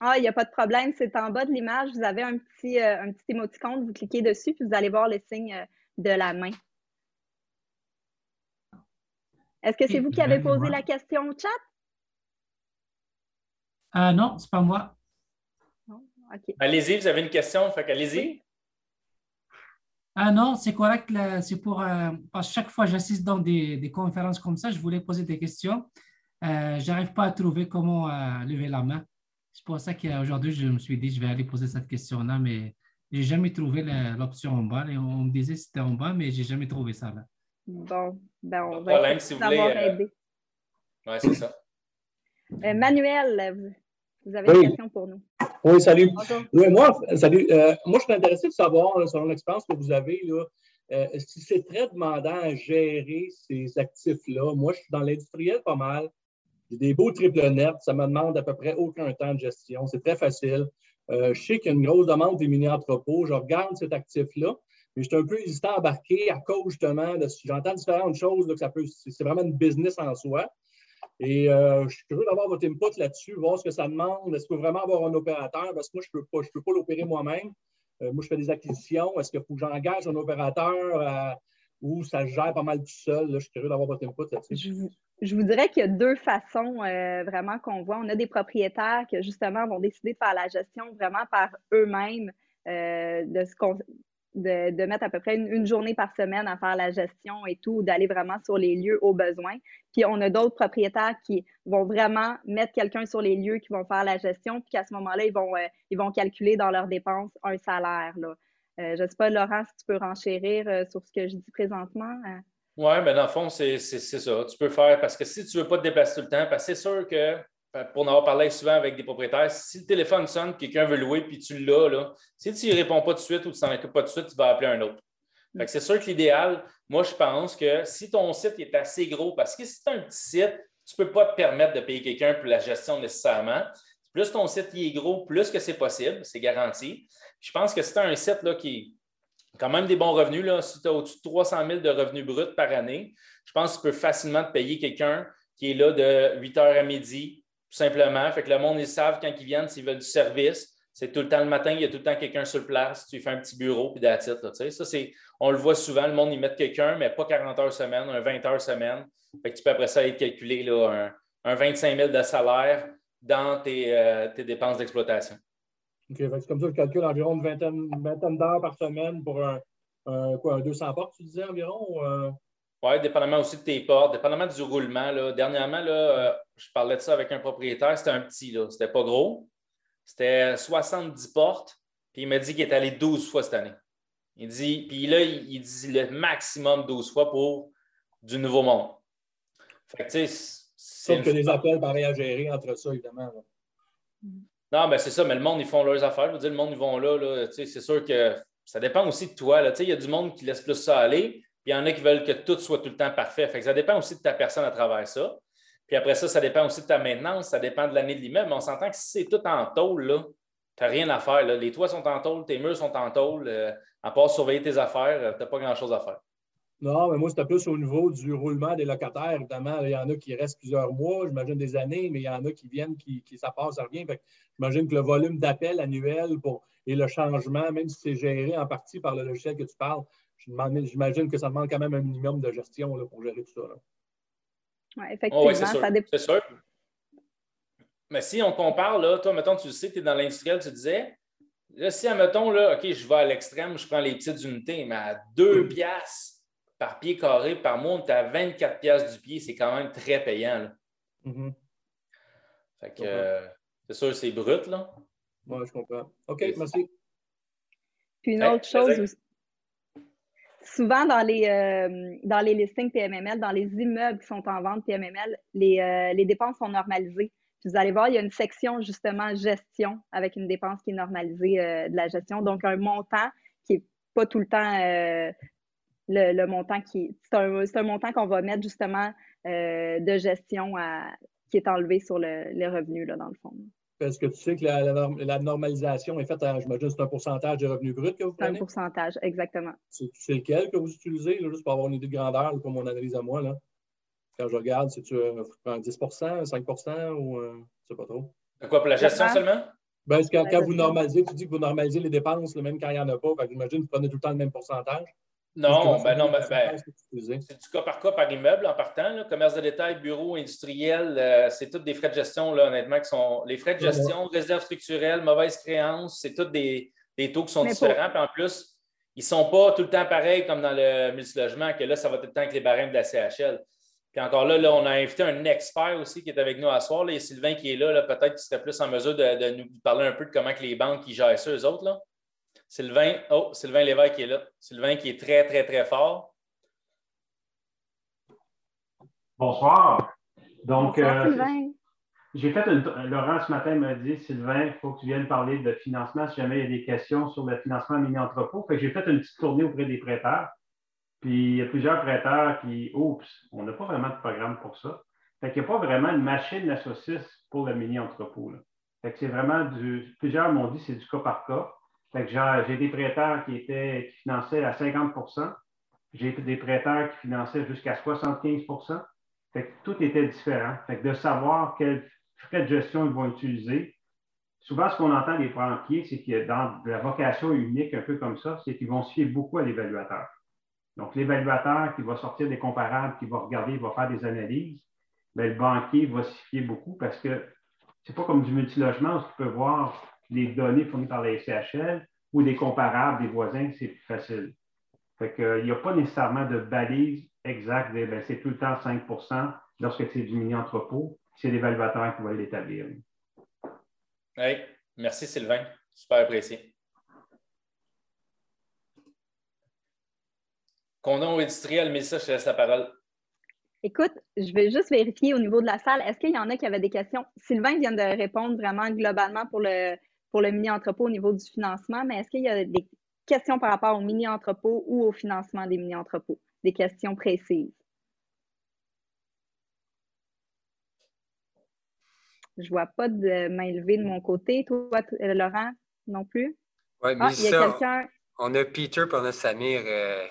Ah, il n'y a pas de problème. C'est en bas de l'image. Vous avez un petit, un petit émoticône. Vous cliquez dessus, puis vous allez voir le signe de la main. Est-ce que c'est vous qui avez posé la question au chat? Ah non, c'est pas moi. Allez-y, vous avez une question, fait qu'allez-y. Ah non, c'est correct. C'est pour. Euh, parce que chaque fois que j'assiste dans des, conférences comme ça, je voulais poser des questions. Euh, je n'arrive pas à trouver comment euh, lever la main. C'est pour ça qu'aujourd'hui, je me suis dit, je vais aller poser cette question-là, mais je n'ai jamais trouvé l'option en bas. Et on me disait que c'était en bas, mais je n'ai jamais trouvé ça là. Bon, ben on va problème, si vous voulez, euh, Oui, c'est ça. Euh, Manuel, vous, avez une question pour nous. Oui, salut. Oui, moi, salut. Euh, moi, je suis intéressé de savoir, selon l'expérience que vous avez, là, si c'est très demandant à gérer ces actifs-là? Moi, je suis dans l'industriel pas mal. J'ai des beaux triple nets. Ça me demande à peu près aucun temps de gestion. C'est très facile. je sais qu'il y a une grosse demande des mini-entrepôts. Je regarde cet actif-là. Mais je suis un peu hésitant à embarquer à cause justement de j'entends différentes choses, que ça peut, c'est vraiment une business en soi. Et euh, je suis curieux d'avoir votre input là-dessus, voir ce que ça demande. Est-ce qu'il faut vraiment avoir un opérateur? Parce que moi, je ne peux pas, peux pas l'opérer moi-même. Euh, moi, je fais des acquisitions. Est-ce qu'il faut que j'engage un opérateur euh, ou ça gère pas mal tout seul? je suis curieux d'avoir votre input là-dessus. Je, vous dirais qu'il y a deux façons vraiment qu'on voit. On a des propriétaires qui, justement, vont décider de faire la gestion vraiment par eux-mêmes de ce qu'on de, mettre à peu près une, journée par semaine à faire la gestion et tout, d'aller vraiment sur les lieux aux besoins. Puis on a d'autres propriétaires qui vont vraiment mettre quelqu'un sur les lieux qui vont faire la gestion, puis qu'à ce moment-là, ils vont, euh, calculer dans leurs dépenses un salaire. Là. Euh, je ne sais pas, Laurent, si tu peux renchérir euh, sur ce que je dis présentement. Oui, mais dans le fond, c'est ça. Tu peux faire, parce que si tu ne veux pas te déplacer tout le temps, c'est sûr que pour en avoir parlé souvent avec des propriétaires, si le téléphone sonne, quelqu'un veut louer, puis tu l'as, si tu n'y réponds pas tout de suite ou tu t'en occupes pas tout de suite, tu vas appeler un autre. c'est sûr que l'idéal, moi, je pense que si ton site est assez gros, parce que si as un petit site, tu ne peux pas te permettre de payer quelqu'un pour la gestion nécessairement. Plus ton site est gros, plus que c'est possible, c'est garanti. je pense que si tu as un site là, qui a quand même des bons revenus, là, si tu as au-dessus de 300 000 de revenus bruts par année, je pense que tu peux facilement te payer quelqu'un qui est là de 8 h à midi, tout simplement. Fait que le monde, ils savent quand ils viennent s'ils veulent du service. C'est tout le temps le matin, il y a tout le temps quelqu'un sur place. Tu fais un petit bureau, puis d'attitude. Ça, c'est, on le voit souvent, le monde, ils mettent quelqu'un, mais pas 40 heures semaine, un 20 heures semaine. Fait que tu peux après ça aller calculer là, un, 25 000 de salaire dans tes, euh, dépenses d'exploitation. OK, c'est comme ça, je calcule environ une vingtaine, d'heures par semaine pour un, quoi, un 200 portes, tu disais environ? Euh? Oui, dépendamment aussi de tes portes, dépendamment du roulement. Là. Dernièrement, là, euh, je parlais de ça avec un propriétaire, c'était un petit, là. C'était pas gros. C'était 70 portes, puis il m'a dit qu'il est allé 12 fois cette année. Il dit, puis là, il, dit le maximum 12 fois pour du nouveau monde. Fait que, tu sais, c'est. que des appels pareils à gérer entre ça, évidemment. Non, mais c'est ça, mais le monde, ils font leurs affaires. Je veux dire, le monde, ils vont là. là c'est sûr que ça dépend aussi de toi. Là. Il y a du monde qui laisse plus ça aller il y en a qui veulent que tout soit tout le temps parfait. Fait ça dépend aussi de ta personne à travers ça. Puis après ça, ça dépend aussi de ta maintenance, ça dépend de l'année de l'immeuble. Mais on s'entend que si c'est tout en tôle, tu n'as rien à faire. Les toits sont en tôle, tes murs sont en tôle. Euh, à part surveiller tes affaires, euh, tu n'as pas grand-chose à faire. Non, mais moi, c'était plus au niveau du roulement des locataires. Évidemment, il y en a qui restent plusieurs mois, j'imagine des années, mais il y en a qui viennent, qui, qui ça passe, ça revient. j'imagine que le volume d'appels annuels pour, et le changement, même si c'est géré en partie par le logiciel que tu parles, J'imagine que ça demande quand même un minimum de gestion là, pour gérer tout ça. Oui, effectivement, ça dépend. C'est sûr. Mais si on compare, là, toi, mettons, tu sais, tu es dans l'industriel, tu disais, là, si, admettons, là, OK, je vais à l'extrême, je prends les petites unités, mais à 2 mm. piastres par pied carré par mois, tu à 24 piastres du pied, c'est quand même très payant. Là. Mm-hmm. Fait que, euh, c'est sûr, c'est brut, là. Oui, je comprends. OK, merci. Puis une autre chose aussi souvent dans les, euh, listings PMML, dans les immeubles qui sont en vente PMML, les, euh, les dépenses sont normalisées. vous allez voir, il y a une section justement gestion avec une dépense qui est normalisée euh, de la gestion. Donc, un montant qui n'est pas tout le temps le, montant qui c'est un, montant qu'on va mettre justement de gestion qui est enlevé sur le, les revenus, là, dans le fond. Est-ce que tu sais que la, normalisation est faite à, je c'est un pourcentage de revenus bruts que vous prenez? un pourcentage, exactement. C'est lequel que vous utilisez, juste pour avoir une idée de grandeur, pour mon analyse à moi? Là? Quand je regarde, c'est-tu 10 5% ou euh, je ne sais pas trop? Quoi, pour la gestion seulement? Ben, quand, quand vous normalisez, tu dis que vous normalisez les dépenses, même quand il n'y en a pas. J'imagine que vous prenez tout le temps le même pourcentage. Non, ben non, ben, ben c'est du cas par cas par immeuble en partant. Commerce de détail, bureau, industriel, euh, c'est tous des frais de gestion, là, honnêtement, qui sont les frais de gestion, réserve structurelle, mauvaise créance, c'est tous des, des, taux qui sont différents. Puis en plus, ils ne sont pas tout le temps pareils comme dans le multilogement, que là, ça va tout le temps avec les barèmes de la CHL. Puis encore là, là, on a invité un expert aussi qui est avec nous à soir, là, Sylvain qui est là, là peut-être qu'il serait plus en mesure de, nous parler un peu de comment que les banques qui gèrent ça, eux autres. Là. Sylvain, oh, Sylvain Lévesque est là. Sylvain qui est très, très, très fort. Bonsoir. Donc, euh, j'ai fait une. Laurent, ce matin, m'a dit Sylvain, il faut que tu viennes parler de financement si jamais il y a des questions sur le financement mini-entrepôt. J'ai fait une petite tournée auprès des prêteurs. Puis il y a plusieurs prêteurs qui, oups, on n'a pas vraiment de programme pour ça. Fait qu'il n'y a pas vraiment une machine à saucisse pour le mini-entrepôt. Fait que c'est vraiment du. Plusieurs m'ont dit que c'est du cas par cas j'ai des prêteurs qui, étaient, qui finançaient à 50% j'ai des prêteurs qui finançaient jusqu'à 75 fait Tout était différent. Fait de savoir quels frais de gestion ils vont utiliser. Souvent, ce qu'on entend des banquiers, c'est que dans la vocation unique, un peu comme ça, c'est qu'ils vont se fier beaucoup à l'évaluateur. Donc, l'évaluateur qui va sortir des comparables, qui va regarder, va faire des analyses, bien, le banquier va s'y fier beaucoup parce que ce n'est pas comme du multilogement où tu peux voir les données fournies par la SCHL ou des comparables des voisins, c'est plus facile. Fait il n'y a pas nécessairement de balise exacte, ben, c'est tout le temps 5% lorsque c'est du mini-entrepôt. C'est l'évaluateur qui va l'établir. Oui, merci Sylvain. Super apprécié. Condom industriel, mais ça, je te laisse la parole. Écoute, je vais juste vérifier au niveau de la salle. Est-ce qu'il y en a qui avaient des questions? Sylvain vient de répondre vraiment globalement pour le, pour le mini-entrepôt au niveau du financement, mais est-ce qu'il y a des questions par rapport au mini-entrepôt ou au financement des mini-entrepôts? Des questions précises? Je ne vois pas de main levée de mon côté. Toi, euh, Laurent, non plus? Oui, mais ah, il y a quelqu'un. On a Peter et on a Samir euh,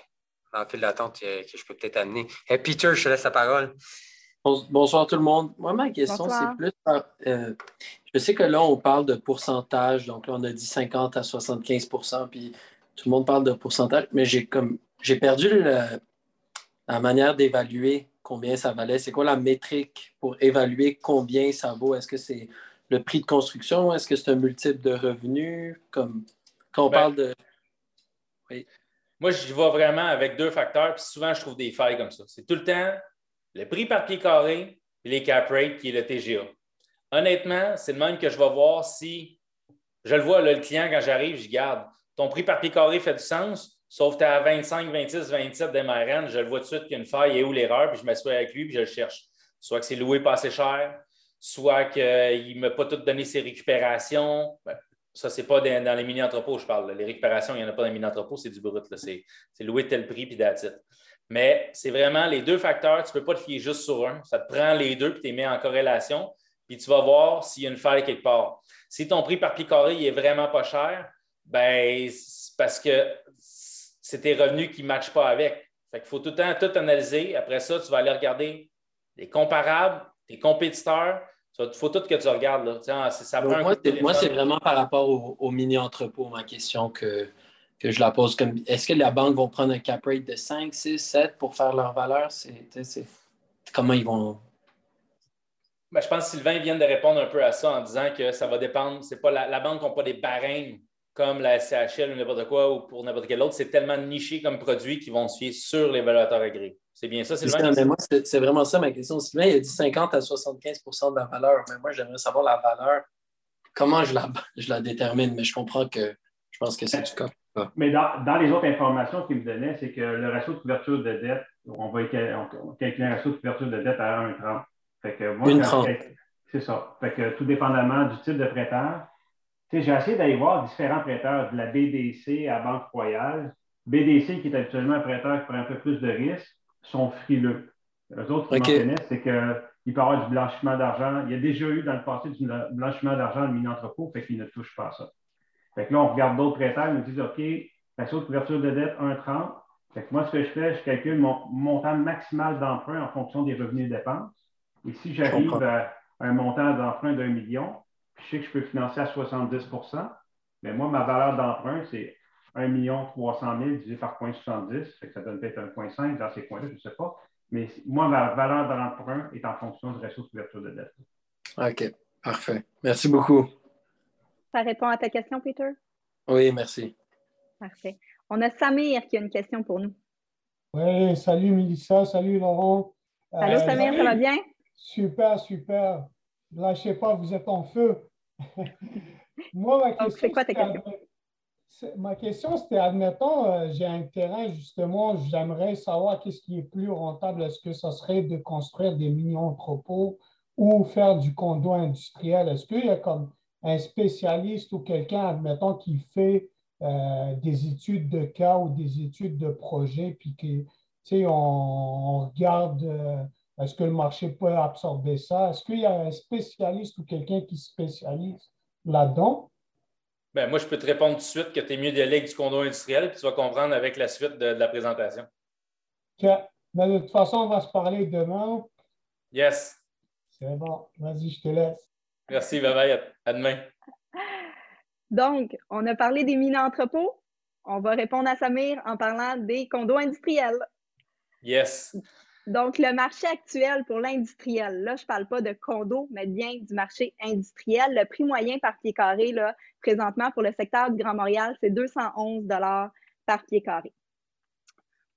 en fil d'attente euh, que je peux peut-être amener. Peter, je te laisse la parole. Bonsoir tout le monde. Moi, ma question, c'est plus. Je sais que là, on parle de pourcentage, donc là, on a dit 50 à 75% puis tout le monde parle de pourcentage, mais j'ai comme j'ai perdu la, manière d'évaluer combien ça valait. C'est quoi la métrique pour évaluer combien ça vaut? Est-ce que c'est le prix de construction? Est-ce que c'est un multiple de revenus? Comme quand on ben, parle de. Oui. Moi, je vois vraiment avec deux facteurs, puis souvent, je trouve des failles comme ça. C'est tout le temps le prix par pied carré et les cap rates, qui est le TGA honnêtement, c'est le même que je vais voir si je le vois, le client, quand j'arrive, je garde. Ton prix par pied carré fait du sens, sauf que tu à 25, 26, 27 d'MRN, je le vois tout de suite qu'il y a faille et où l'erreur, puis je m'assois avec lui, puis je le cherche. Soit que c'est loué pas assez cher, soit qu'il ne m'a pas tout donné ses récupérations. Ben, ça, ce n'est pas dans, les mini-entrepôts, je parle. Les récupérations, il n'y en a pas dans les mini-entrepôts, c'est du brut. C'est loué tel prix, puis d'attitude. Mais c'est vraiment les deux facteurs. Tu ne peux pas te fier juste sur un. Ça te prend les deux, puis tu les mets en corrélation puis tu vas voir s'il y a une faille quelque part. Si ton prix par pied carré il est vraiment pas cher, ben c'est parce que c'est tes revenus qui ne matchent pas avec. Fait qu'il faut tout le temps tout analyser. Après ça, tu vas aller regarder les comparables, tes compétiteurs. Il faut tout que tu regardes. Là. Ça moi, c'est vraiment par rapport au, mini-entrepôt, ma question que, que je la pose. Est-ce que les banques vont prendre un cap rate de 5, 6, 7 pour faire leur valeur? comment ils vont? Ben, je pense que Sylvain vient de répondre un peu à ça en disant que ça va dépendre. C'est pas la, banque n'a pas des barèmes comme la SCHL ou n'importe quoi ou pour n'importe quel autre. C'est tellement niché comme produit qu'ils vont se fier sur les l'évaluateur agréé. C'est bien ça, Sylvain? c'est vraiment ça ma question. Sylvain, il a dit 50 à 75% de la valeur. Mais moi, j'aimerais savoir la valeur. Comment je la, je la détermine? Mais je comprends que je pense que c'est du cas. Mais dans, dans, les autres informations qu'il me donnait, c'est que le ratio de couverture de dette, on va calculer un ratio de couverture de dette à 1,30. C'est ça. Fait que tout dépendamment du type de prêteur. J'ai essayé d'aller voir différents prêteurs, de la BDC à Banque Royale. BDC, qui est habituellement un prêteur qui prend un peu plus de risques, sont frileux. Les autres, qui okay. c'est qu'il peut y avoir du blanchiment d'argent. Il y a déjà eu dans le passé du blanchiment d'argent le mini-entrepôt, fait qu'ils ne touchent pas à ça. Fait que là, on regarde d'autres prêteurs, ils nous disent OK, ratio de couverture de dette 1,30. Fait que moi, ce que je fais, je calcule mon montant maximal d'emprunt en fonction des revenus de dépenses. Et si j'arrive à un montant d'emprunt d'un million, je sais que je peux financer à 70% mais moi, ma valeur d'emprunt, c'est 1 300 000 divisé par 0.70, ça donne peut-être 1,5 dans ces coins-là, je ne sais pas. Mais moi, ma valeur d'emprunt est en fonction du ratio de couverture de dette. OK, parfait. Merci beaucoup. Ça répond à ta question, Peter? Oui, merci. Parfait. On a Samir qui a une question pour nous. Oui, salut Mélissa, salut Laurent. Salut euh, Samir, ça va bien? Super, super. Lâchez pas, vous êtes en feu. (laughs) Moi, ma question. C'est quoi ta question? Ma question, c'était, admettons, euh, j'ai un terrain, justement, j'aimerais savoir qu'est-ce qui est plus rentable. Est-ce que ça serait de construire des mini-entrepôts ou faire du condo industriel? Est-ce qu'il y a comme un spécialiste ou quelqu'un, admettons, qui fait euh, des études de cas ou des études de projet, puis que, tu sais, on, regarde euh, est-ce que le marché peut absorber ça? Est-ce qu'il y a un spécialiste ou quelqu'un qui spécialise là-dedans? Ben, moi, je peux te répondre tout de suite que tu es mieux d'aller du condo industriel, puis tu vas comprendre avec la suite de, la présentation. OK. Mais de toute façon, on va se parler demain. Yes. C'est bon. Vas-y, je te laisse. Merci, bye bye. À demain. Donc, on a parlé des mini-entrepôts. On va répondre à Samir en parlant des condos industriels. Yes. Donc, le marché actuel pour l'industriel, là, je ne parle pas de condo, mais bien du marché industriel. Le prix moyen par pied carré, là, présentement, pour le secteur du Grand Montréal, c'est 211 par pied carré.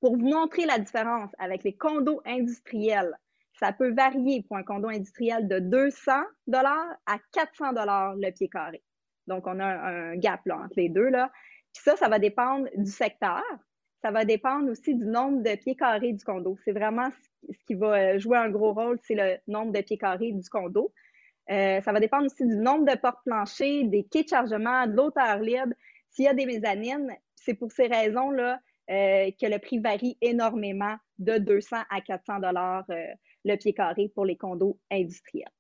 Pour vous montrer la différence avec les condos industriels, ça peut varier pour un condo industriel de 200 à 400 le pied carré. Donc, on a un, gap là, entre les deux. Là. Puis ça, ça va dépendre du secteur, ça va dépendre aussi du nombre de pieds carrés du condo. C'est vraiment ce qui va euh, jouer un gros rôle, c'est le nombre de pieds carrés du condo. Euh, ça va dépendre aussi du nombre de portes planchées, des quais de chargement, de l'auteur libre. S'il y a des mezzanines, c'est pour ces raisons-là euh, que le prix varie énormément de 200 à 400 dollars le pied carré pour les condos industriels.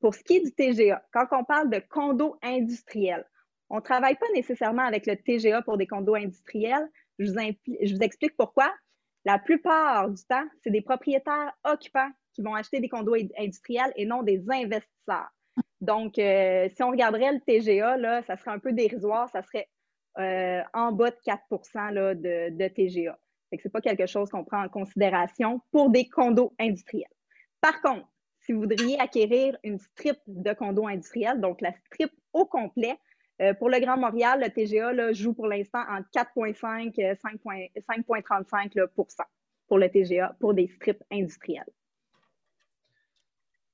Pour ce qui est du TGA, quand on parle de condos industriels, on ne travaille pas nécessairement avec le TGA pour des condos industriels, je vous, explique pourquoi. La plupart du temps, c'est des propriétaires occupants qui vont acheter des condos industriels et non des investisseurs. Donc, euh, si on regarderait le TGA, là, ça serait un peu dérisoire, ça serait euh, en bas de 4 de, de, TGA. Ce n'est pas quelque chose qu'on prend en considération pour des condos industriels. Par contre, si vous voudriez acquérir une strip de condos industriels, donc la strip au complet, euh, pour le Grand Montréal, le TGA joue pour l'instant entre 4,5 et 5,35% pour le TGA pour des strips industriels.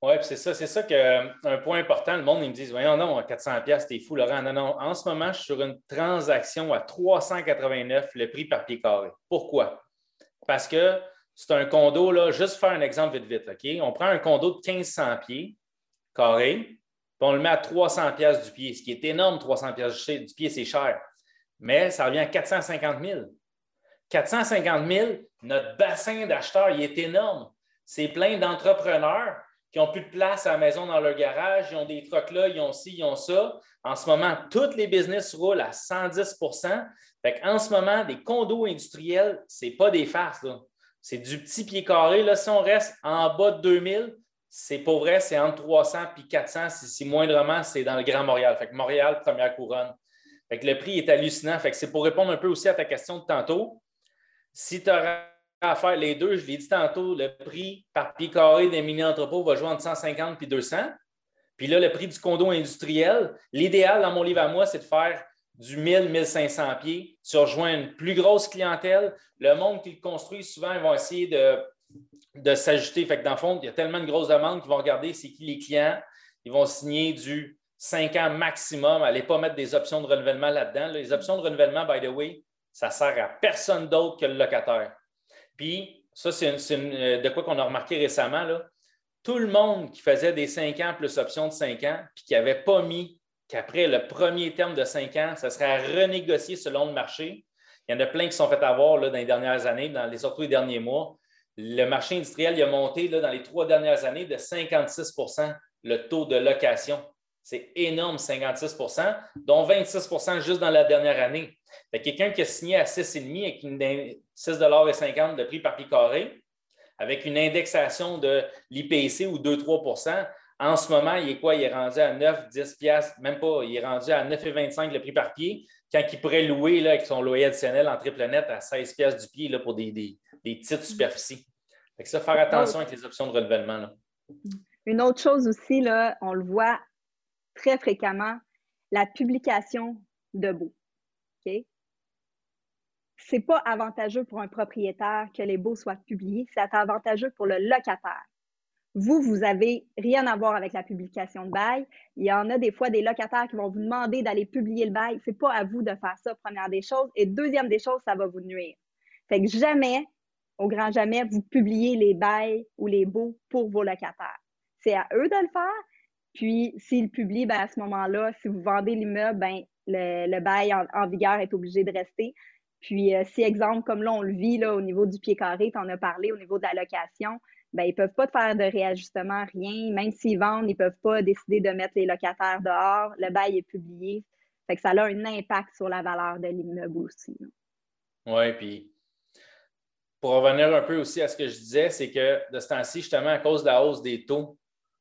Oui, c'est ça, c'est ça qu'un point important, le monde, ils me disent Voyons, non, 400$, t'es fou, Laurent. Non, non, en ce moment, je suis sur une transaction à 389 le prix par pied carré. Pourquoi? Parce que c'est un condo, là, juste faire un exemple vite, vite, OK? On prend un condo de 1500 pieds carrés, on le met à 300 pièces du pied, ce qui est énorme, 300 pièces du pied, c'est cher. Mais ça revient à 450 000. 450 000, notre bassin d'acheteurs, il est énorme. C'est plein d'entrepreneurs qui n'ont plus de place à la maison dans leur garage, ils ont des trucks là, ils ont ci, ils ont ça. En ce moment, tous les business roulent à 110% En ce moment, des condos industriels, ce n'est pas des farces. C'est du petit pied carré. Là, si on reste en bas de 2000, c'est pour vrai, c'est entre 300 et 400. Si, moindrement, c'est dans le Grand Montréal. Fait que Montréal, première couronne. Fait que le prix est hallucinant. Fait que c'est pour répondre un peu aussi à ta question de tantôt. Si tu as à faire les deux, je l'ai dit tantôt, le prix par pied carré des mini-entrepôts va jouer entre 150 et 200. Puis là, le prix du condo industriel, l'idéal dans mon livre à moi, c'est de faire du 1000-1500 pieds. Tu rejoins une plus grosse clientèle. Le monde qui le construit, souvent, ils vont essayer de de s'ajouter. Fait que dans le fond, il y a tellement de grosses demandes qu'ils vont regarder c'est qui les clients. Ils vont signer du 5 ans maximum. Allez pas mettre des options de renouvellement là-dedans. Les options de renouvellement, by the way, ça sert à personne d'autre que le locataire. Puis, ça, c'est euh, de quoi qu'on a remarqué récemment. Là. Tout le monde qui faisait des 5 ans plus options de 5 ans, puis qui n'avait pas mis qu'après le premier terme de 5 ans, ça serait à renégocier selon le marché, Il y en a plein qui sont fait avoir là, dans les dernières années, dans les, surtout les derniers mois. Le marché industriel il a monté dans les trois dernières années de 56% le taux de location. C'est énorme, 56% dont 26% juste dans la dernière année. Quelqu'un qui a signé à 6,5 avec une 6,50 de prix par pied carré, avec une indexation de l'IPC ou 2-3 en ce moment, il est quoi? Il est rendu à 9, 10 piastres, même pas. Il est rendu à 9,25 le prix par pied, quand il pourrait louer là, avec son loyer additionnel en triple net à 16 piastres du pied là, pour des, des, petites superficies. Fait ça, faire attention avec les options de renouvellement. Une autre chose aussi, là, on le voit très fréquemment, la publication de baux. OK? Ce n'est pas avantageux pour un propriétaire que les baux soient publiés, c'est avantageux pour le locataire. Vous, vous n'avez rien à voir avec la publication de bail. Il y en a des fois des locataires qui vont vous demander d'aller publier le bail. Ce n'est pas à vous de faire ça, première des choses. Et deuxième des choses, ça va vous nuire. Fait que jamais, au grand jamais, vous publiez les bails ou les baux pour vos locataires. C'est à eux de le faire. Puis, s'ils publient, ben, à ce moment-là, si vous vendez l'immeuble, ben, le, bail en, vigueur est obligé de rester. Puis, euh, si, exemple, comme là, on le vit là, au niveau du pied carré, tu en as parlé, au niveau de la location, ben, ils ne peuvent pas faire de réajustement, rien. Même s'ils vendent, ils ne peuvent pas décider de mettre les locataires dehors. Le bail est publié. Fait que ça a un impact sur la valeur de l'immeuble aussi. Oui, puis pour revenir un peu aussi à ce que je disais, c'est que de ce temps-ci, justement, à cause de la hausse des taux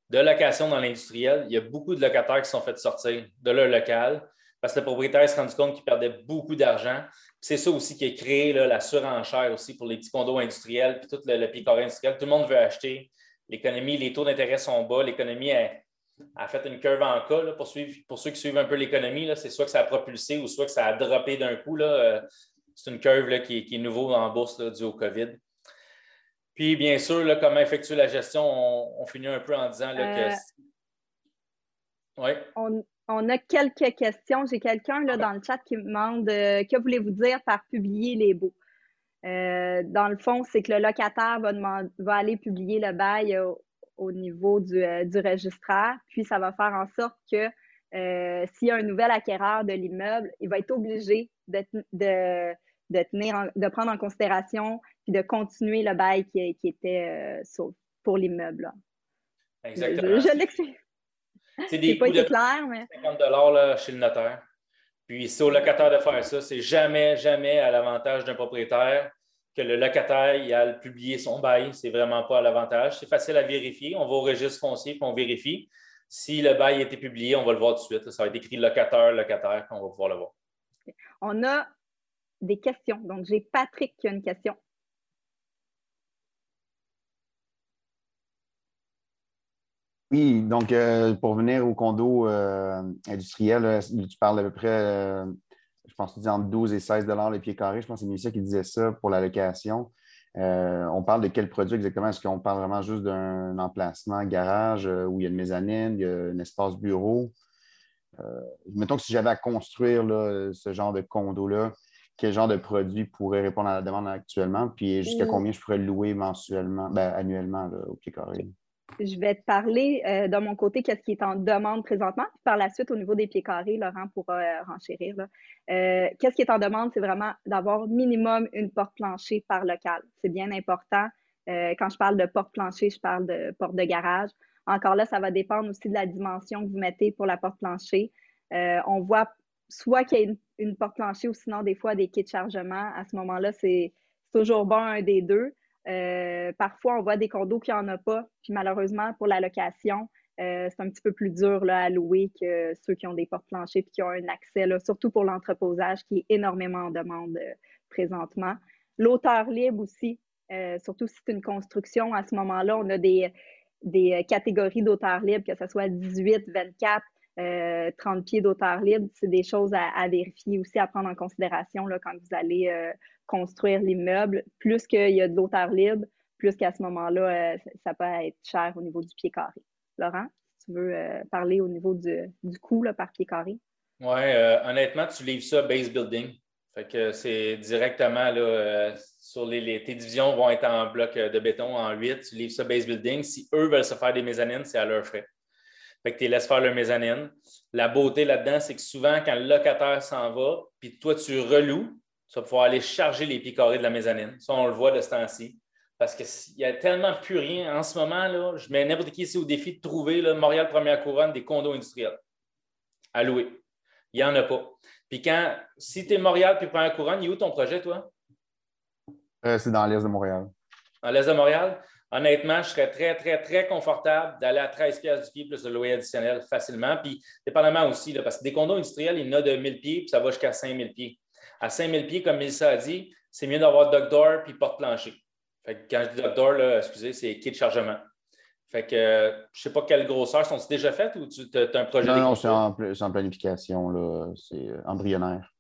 de location dans l'industriel, il y a beaucoup de locataires qui sont faits sortir de leur local parce que le propriétaire se rendu compte qu'il perdait beaucoup d'argent. C'est ça aussi qui a créé la surenchère aussi pour les petits condos industriels, puis tout le, le pied industriel. Tout le monde veut acheter. L'économie, les taux d'intérêt sont bas. L'économie a, fait une curve en cas. pour, ceux qui suivent un peu l'économie, c'est soit que ça a propulsé ou soit que ça a droppé d'un coup. Euh, c'est une curve là, qui, est nouveau en bourse dû au COVID. Puis, bien sûr, comment effectuer la gestion, on, finit un peu en disant que. Euh, oui. On a quelques questions. J'ai quelqu'un là, dans le chat qui me demande euh, que voulez-vous dire par publier les baux? Euh, dans le fond, c'est que le locataire va, va aller publier le bail au, niveau du, euh, du, registraire, puis ça va faire en sorte que s'il y a un nouvel acquéreur de l'immeuble, il va être obligé de, tenir de prendre en considération puis de continuer le bail qui, était pour l'immeuble. Exactement. je l'explique. C'est des coûts de clair, mais... 50 chez le notaire. Puis c'est au locataire de faire ça. C'est jamais, jamais à l'avantage d'un propriétaire que le locataire il a publié son bail. C'est vraiment pas à l'avantage. C'est facile à vérifier. On va au registre foncier et on vérifie. Si le bail a été publié, on va le voir tout de suite. Ça va être écrit locataire, locataire, qu'on va pouvoir le voir. On a des questions. Donc, j'ai Patrick qui a une question. Oui, donc euh, pour venir au condo euh, industriel, tu parles à peu près, euh, je pense que tu dis entre 12 et 16 les pieds carrés. Je pense que c'est Mélissa qui disait ça pour la location. on parle de quel produit exactement? Est-ce qu'on parle vraiment juste d'un emplacement garage où il y a une mezzanine, il y a un espace bureau? mettons que si j'avais à construire ce genre de condo-là, quel genre de produit pourrait répondre à la demande actuellement? Puis jusqu'à combien je pourrais louer mensuellement, ben, annuellement au pied carré? Je vais te parler euh, de mon côté, qu'est-ce qui est en demande présentement. Puis par la suite, au niveau des pieds carrés, Laurent pourra euh, renchérir. Euh, qu'est-ce qui est en demande? C'est vraiment d'avoir minimum une porte plancher par local. C'est bien important. quand je parle de porte plancher, je parle de porte de garage. Encore là, ça va dépendre aussi de la dimension que vous mettez pour la porte plancher. on voit soit qu'il y a une, une, porte plancher ou sinon des fois des kits de chargement. À ce moment-là, c'est toujours bon un des deux. Euh, parfois, on voit des condos qui n'en ont pas. Puis malheureusement, pour la location, euh, c'est un petit peu plus dur à louer que ceux qui ont des portes planchées et qui ont un accès, surtout pour l'entreposage qui est énormément en demande euh, présentement. L'auteur libre aussi, surtout si c'est une construction, à ce moment-là, on a des, catégories d'auteur libre, que ce soit 18, 24, 30 pieds d'auteur libre. C'est des choses à, vérifier aussi, à prendre en considération quand vous allez construire l'immeuble, plus qu'il y a de l'auteur libre, plus qu'à ce moment-là, euh, ça peut être cher au niveau du pied carré. Laurent, tu veux euh, parler au niveau du, coût par pied carré? Oui, euh, honnêtement, tu livres ça base building. Fait que c'est directement là, sur les, Tes divisions vont être en bloc de béton en 8, tu livres ça base building. Si eux veulent se faire des mezzanines, c'est à leur frais. Fait que tu les laisses faire leur mezzanine. La beauté là-dedans, c'est que souvent, quand le locataire s'en va, puis toi, tu reloues, tu vas pouvoir aller charger les pieds carrés de la mezzanine. Ça, on le voit de ce temps-ci. Parce qu'il n'y a tellement plus rien. En ce moment, là, je mets n'importe qui ici au défi de trouver Montréal Première Couronne des condos industriels à louer. Il n'y en a pas. Puis quand, si tu es Montréal puis Première Couronne, il est où ton projet, toi? Euh, c'est dans l'Est de Montréal. Dans l'Est de Montréal? Honnêtement, je serais très, très, très confortable d'aller à 13 pièces du pied plus le loyer additionnel facilement. Puis, dépendamment aussi, là, parce que des condos industriels, il y en a de 1000 pieds, puis ça va jusqu'à 5000 pieds. À 5000 pieds, comme Melissa a dit, c'est mieux d'avoir dog door puis porte-plancher. Fait quand je dis dog door, excusez, c'est kit de chargement. Fait que je ne sais pas quelle grosseur. Sont-ils déjà faites ou tu as un projet? Non, non, c'est en, en, planification. C'est embryonnaire.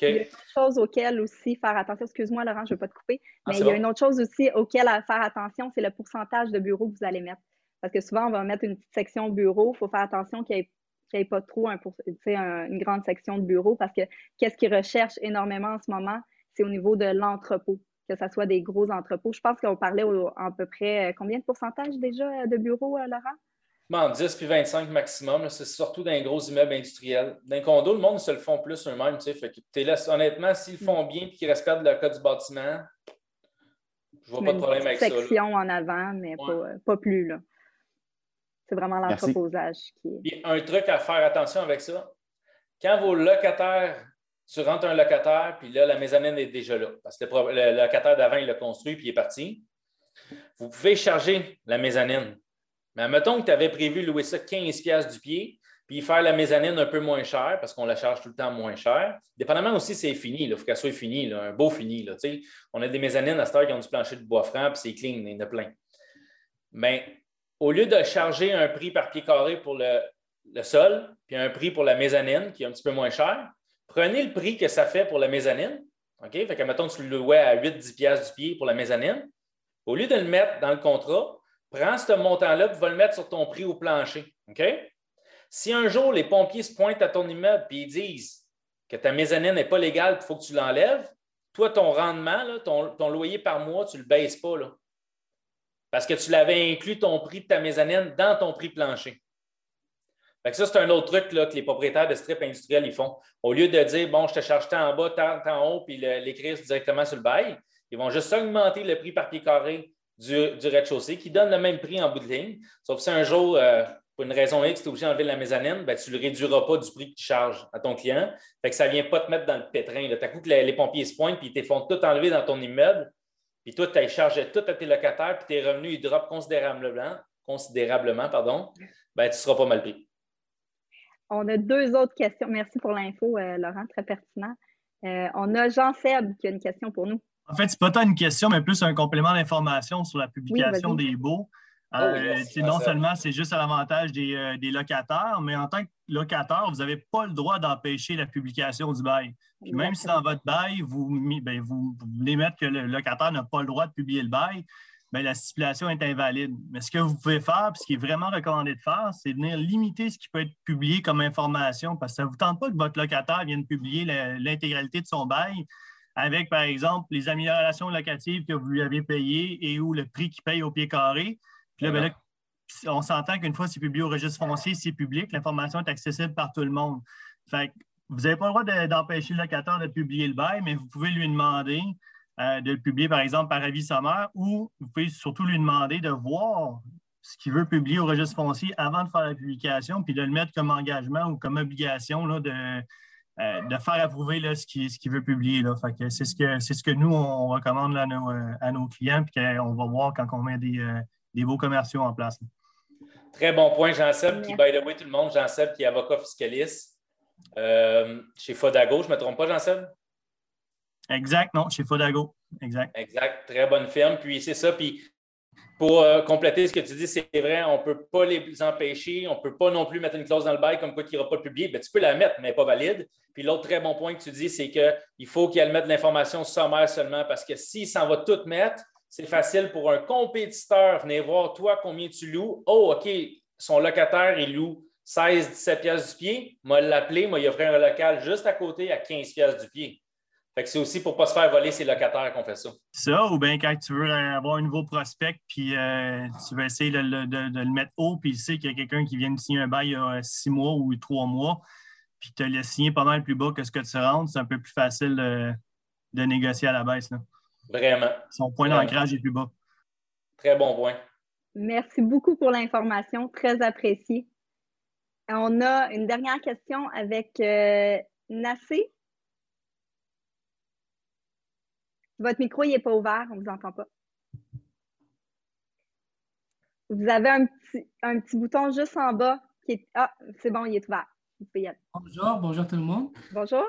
Il y a une autre chose auquel aussi faire attention. Excuse-moi, Laurent, je ne vais pas te couper. Ah, mais il y a une autre chose aussi auquel faire attention, c'est le pourcentage de bureaux que vous allez mettre. Parce que souvent, on va mettre une petite section bureau. Il faut faire attention qu'il n'y ait, pas trop un, une grande section de bureau parce que qu'est-ce qu'ils recherchent énormément en ce moment, c'est au niveau de l'entrepôt, que ce soit des gros entrepôts. Je pense qu'on parlait à peu près euh, combien de pourcentage déjà euh, de bureaux, euh, Laurent? Bon, 10 puis 25 maximum. C'est surtout dans les gros immeubles industriels. Dans les condos, le monde se le font plus eux-mêmes. Tu sais, honnêtement, s'ils font bien et qu'ils respectent le code du bâtiment, je vois pas de problème avec ça. Section en avant, mais pas, plus. Là. C'est vraiment l'entreposage qui est. un truc à faire attention avec ça, quand vos locataires, tu rentres un locataire, puis là, la mezzanine est déjà là, parce que le, locataire d'avant, il l'a construit, puis il est parti. Vous pouvez charger la mezzanine. Mais admettons que tu avais prévu louer ça 15$ du pied, puis faire la mezzanine un peu moins cher, parce qu'on la charge tout le temps moins cher. Dépendamment aussi, c'est fini. Il faut qu'elle soit finie, un beau fini. Là, on a des mezzanines à cette heure qui ont du plancher de bois franc, puis c'est clean, il y en a plein. Mais au lieu de charger un prix par pied carré pour le, sol, puis un prix pour la mezzanine qui est un petit peu moins cher, prenez le prix que ça fait pour la mezzanine. OK? Fait que, mettons, tu le louais à 8-10$ du pied pour la mezzanine. Au lieu de le mettre dans le contrat, prends ce montant-là et va le mettre sur ton prix au plancher. OK? Si un jour les pompiers se pointent à ton immeuble et ils disent que ta mezzanine n'est pas légale, il faut que tu l'enlèves, toi, ton rendement, ton, loyer par mois, tu ne le baisses pas. Parce que tu l'avais inclus ton prix de ta mezzanine dans ton prix plancher. ça, c'est un autre truc là, que les propriétaires de strip industriels ils font. Au lieu de dire, bon, je te charge tant en bas, tant, en haut, puis l'écrire directement sur le bail, ils vont juste augmenter le prix par pied carré du, rez-de-chaussée qui donne le même prix en bout de ligne. Sauf si un jour, euh, pour une raison X, tu es obligé d'enlever la mezzanine, ben, tu ne le réduiras pas du prix que tu charges à ton client. Fait que ça ne vient pas te mettre dans le pétrin. Tu as coup que les, pompiers se pointent puis ils te font tout enlever dans ton immeuble. Puis toi, tu as chargé tout à tes locataires, puis tes revenus, ils droppent considérablement, considérablement pardon, ben, tu ne seras pas mal pris. On a deux autres questions. Merci pour l'info, euh, Laurent, très pertinent. Euh, on a Jean-Seb qui a une question pour nous. En fait, ce n'est pas tant une question, mais plus un complément d'information sur la publication des baux. Euh, oh, non seulement c'est juste à l'avantage euh, des, locataires, mais en tant que locataire, vous n'avez pas le droit d'empêcher la publication du bail. Même si dans votre bail, vous, ben, vous, voulez mettre que le locataire n'a pas le droit de publier le bail, ben, la stipulation est invalide. Mais ce que vous pouvez faire, puis ce qui est vraiment recommandé de faire, c'est venir limiter ce qui peut être publié comme information, parce que ça ne vous tente pas que votre locataire vienne publier l'intégralité de son bail avec, par exemple, les améliorations locatives que vous lui avez payées et ou le prix qu'il paye au pied carré. Puis là, ben on s'entend qu'une fois c'est publié au registre foncier, c'est public, l'information est accessible par tout le monde. Fait vous n'avez pas le droit d'empêcher le locataire de publier le bail, mais vous pouvez lui demander euh, de le publier, par exemple, par avis sommaire, ou vous pouvez surtout lui demander de voir ce qu'il veut publier au registre foncier avant de faire la publication, puis de le mettre comme engagement ou comme obligation là, de, euh, de faire approuver là, ce qu'il veut publier. c'est, ce que, ce que nous, on recommande à, nos, euh, à, nos, clients, puis qu'on va voir quand on met des, euh, des beaux commerciaux en place. Très bon point, Jean-Seb, qui, by the way, tout le monde, Jean-Seb, qui est avocat fiscaliste chez Fodago. Je ne me trompe pas, Jean-Seb? Exact, non, chez Fodago. Exact. Exact, très bonne firme. Puis c'est ça. Puis pour euh, compléter ce que tu dis, c'est vrai, on ne peut pas les empêcher, on ne peut pas non plus mettre une clause dans le bail comme quoi qu'il n'y aura pas de publié. Ben, tu peux la mettre, mais pas valide. Puis l'autre très bon point que tu dis, c'est qu'il faut qu'elle mette l'information sommaire seulement parce que s'il s'en va tout mettre, c'est facile pour un compétiteur venir voir toi combien tu loues. Oh, OK, son locataire, il loue 16-17 pièces du pied. Moi, l'appeler, moi, il offert un local juste à côté à 15 pièces du pied. Fait que c'est aussi pour ne pas se faire voler ses locataires qu'on fait ça. Ça, ou bien quand tu veux avoir un nouveau prospect, puis euh, tu veux essayer de, le mettre haut, puis il sait qu'il y a quelqu'un qui vient de signer un bail il y a six mois ou trois mois, puis tu l'as signé pas mal plus bas que ce que tu rentres, c'est un peu plus facile de négocier à la baisse. Vraiment. Son point d'ancrage est plus bas. Très bon point. Merci beaucoup pour l'information, très appréciée. On a une dernière question avec euh, Nassé. Votre micro n'est pas ouvert, on ne vous entend pas. Vous avez un petit, un petit bouton juste en bas qui est. Ah, c'est bon, il est ouvert. Bonjour, bonjour tout le monde. Bonjour.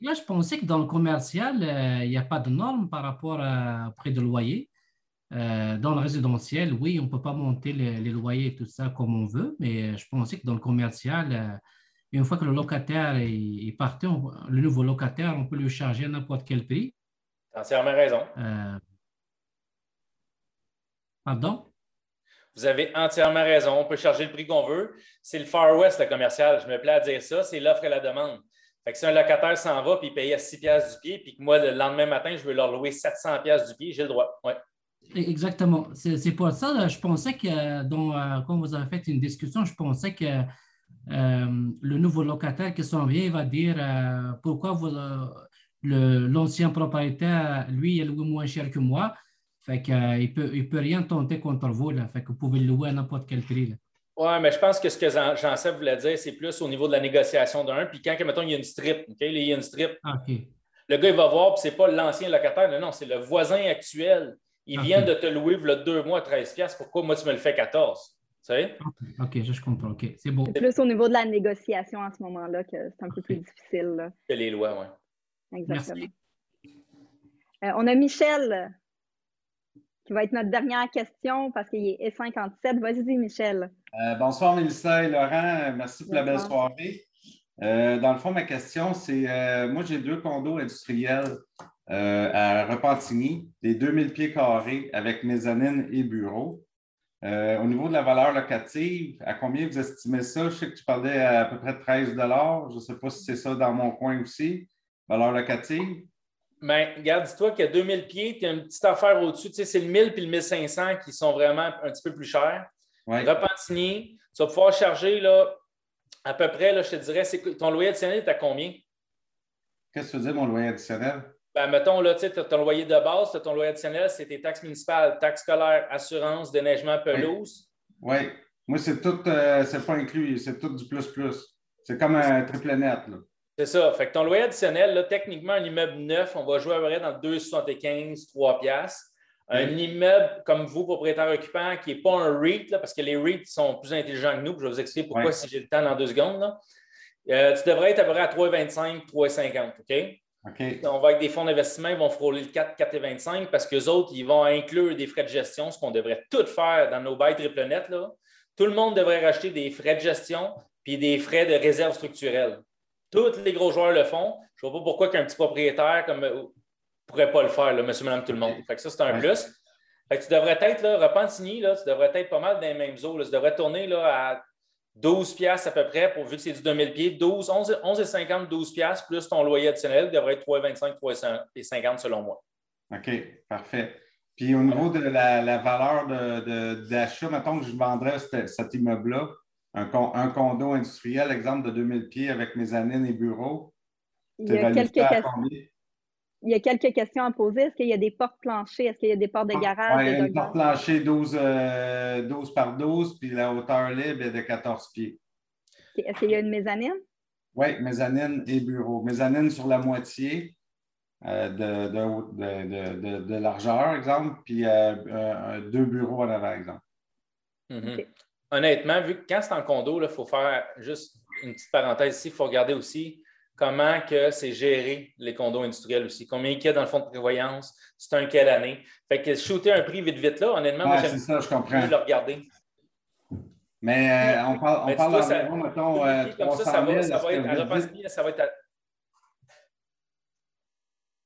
Là, je pensais que dans le commercial, euh, il n'y a pas de normes par rapport à prix de loyer. Euh, dans le résidentiel, oui, on ne peut pas monter les, loyers et tout ça comme on veut, mais je pensais que dans le commercial, euh, une fois que le locataire est, parti, le nouveau locataire, on peut lui charger n'importe quel prix. Entièrement raison. pardon? Vous avez entièrement raison. On peut charger le prix qu'on veut. C'est le Far West, le commercial. Je me plais à dire ça. C'est l'offre et la demande. Fait que si un locataire s'en va et il paye à 6 piastres du pied, puis que moi, le lendemain matin, je veux leur louer 700 piastres du pied, j'ai le droit. Ouais. Exactement. C'est pour ça, je pensais que, dans, euh, quand vous avez fait une discussion, je pensais que euh, le nouveau locataire qui s'en vient va dire euh, pourquoi l'ancien propriétaire, lui, il loue moins cher que moi. Fait qu'il ne peut, il peut rien tenter contre vous. Là. Fait que vous pouvez le louer à n'importe quel prix. Oui, mais je pense que ce que Jean-Seb voulait dire, c'est plus au niveau de la négociation d'un. Puis quand, mettons, il y a une strip, il y a une strip, ah, le gars, il va voir, puis ce n'est pas l'ancien locataire, non, non, c'est le voisin actuel. Il ah, vient de te louer le deux mois 13$. Pourquoi moi, tu me le fais 14$? Tu sais? OK, je comprends. OK, c'est beau. C'est plus au niveau de la négociation en ce moment-là que c'est un peu plus difficile. Que les lois, oui. Exactement. Euh, on a Michel qui va être notre dernière question parce qu'il est 57. Vas-y, Michel. Euh, bonsoir, Mélissa et Laurent. Merci pour la belle soirée. Euh, dans le fond, ma question, c'est moi, j'ai deux condos industriels euh, à Repentigny, des 2000 pieds carrés avec mezzanine et bureau. Euh, au niveau de la valeur locative, à combien vous estimez ça? Je sais que tu parlais à, peu près de 13 Je ne sais pas si c'est ça dans mon coin aussi. Valeur locative? Bien, regarde, dis-toi qu'il y a 2000 pieds, tu as une petite affaire au-dessus. Tu sais, c'est le 1000 puis le 1500 qui sont vraiment un petit peu plus chers. Repentigny, tu vas pouvoir charger là, à peu près, là, je te dirais, ton loyer additionnel est à combien? Qu'est-ce que tu veux dire, mon loyer additionnel? Ben, mettons, là, tu as ton loyer de base, ton loyer additionnel, c'est tes taxes municipales, taxes scolaires, assurance, déneigement, pelouse. Oui. Moi, c'est tout, euh, c'est pas inclus, c'est tout du plus-plus. C'est comme un triple net. C'est ça. Fait que ton loyer additionnel, là, techniquement, un immeuble neuf, on va jouer à peu près dans 2,75, 3 piastres. Un immeuble comme vous, propriétaire occupant, qui n'est pas un REIT, parce que les REITs sont plus intelligents que nous. Je vais vous expliquer pourquoi si j'ai le temps dans deux secondes. Euh, tu devrais être à peu près à 3,25, 3,50. OK? On va avec des fonds d'investissement, ils vont frôler le 4, 4,25 parce qu'eux autres, ils vont inclure des frais de gestion, ce qu'on devrait tout faire dans nos bails triple net. Là. Tout le monde devrait racheter des frais de gestion puis des frais de réserve structurelle. Tous les gros joueurs le font. Je ne vois pas pourquoi qu'un petit propriétaire comme ne euh, pourrait pas le faire, là, monsieur, madame, tout le monde. Fait que ça, c'est un plus. Fait que tu devrais être, là, Repentigny, là, tu devrais être pas mal dans les mêmes eaux. Tu devrais tourner là, à 12 piastres à peu près, pour, vu que c'est du 2000 pieds, 12, 11, 11,50, 12 piastres, plus ton loyer additionnel devrait être 3,25, 3,50 selon moi. OK, parfait. Puis au niveau de la, valeur d'achat, de, mettons que je vendrais cet, immeuble-là, un, un, condo industriel, exemple de 2000 pieds avec mezzanine et bureaux. Il y a quelques questions il y a quelques questions à poser. Est-ce qu'il y a des portes planchées? Est-ce qu'il y a des portes de garage? Oui, une porte planchée 12, 12, par 12, puis la hauteur libre est de 14 pieds. Est-ce qu'il y a une mezzanine? Oui, mezzanine et bureau. Mezzanine sur la moitié euh, de, de, largeur, exemple, puis euh, deux bureaux en avant, exemple. Mm-hmm. Honnêtement, vu que quand c'est en condo, il faut faire juste une petite parenthèse ici, il faut regarder aussi comment que c'est géré les condos industriels aussi? Combien il y a dans le fonds de prévoyance, c'est un quelle année? Fait que shooter un prix vite vite là, honnêtement, moi j'aime ça, je comprends. le regarder. Mais euh, on parle, on parle d'environ, mettons, euh, comme ça, ça va, ça va être, à ça va être à...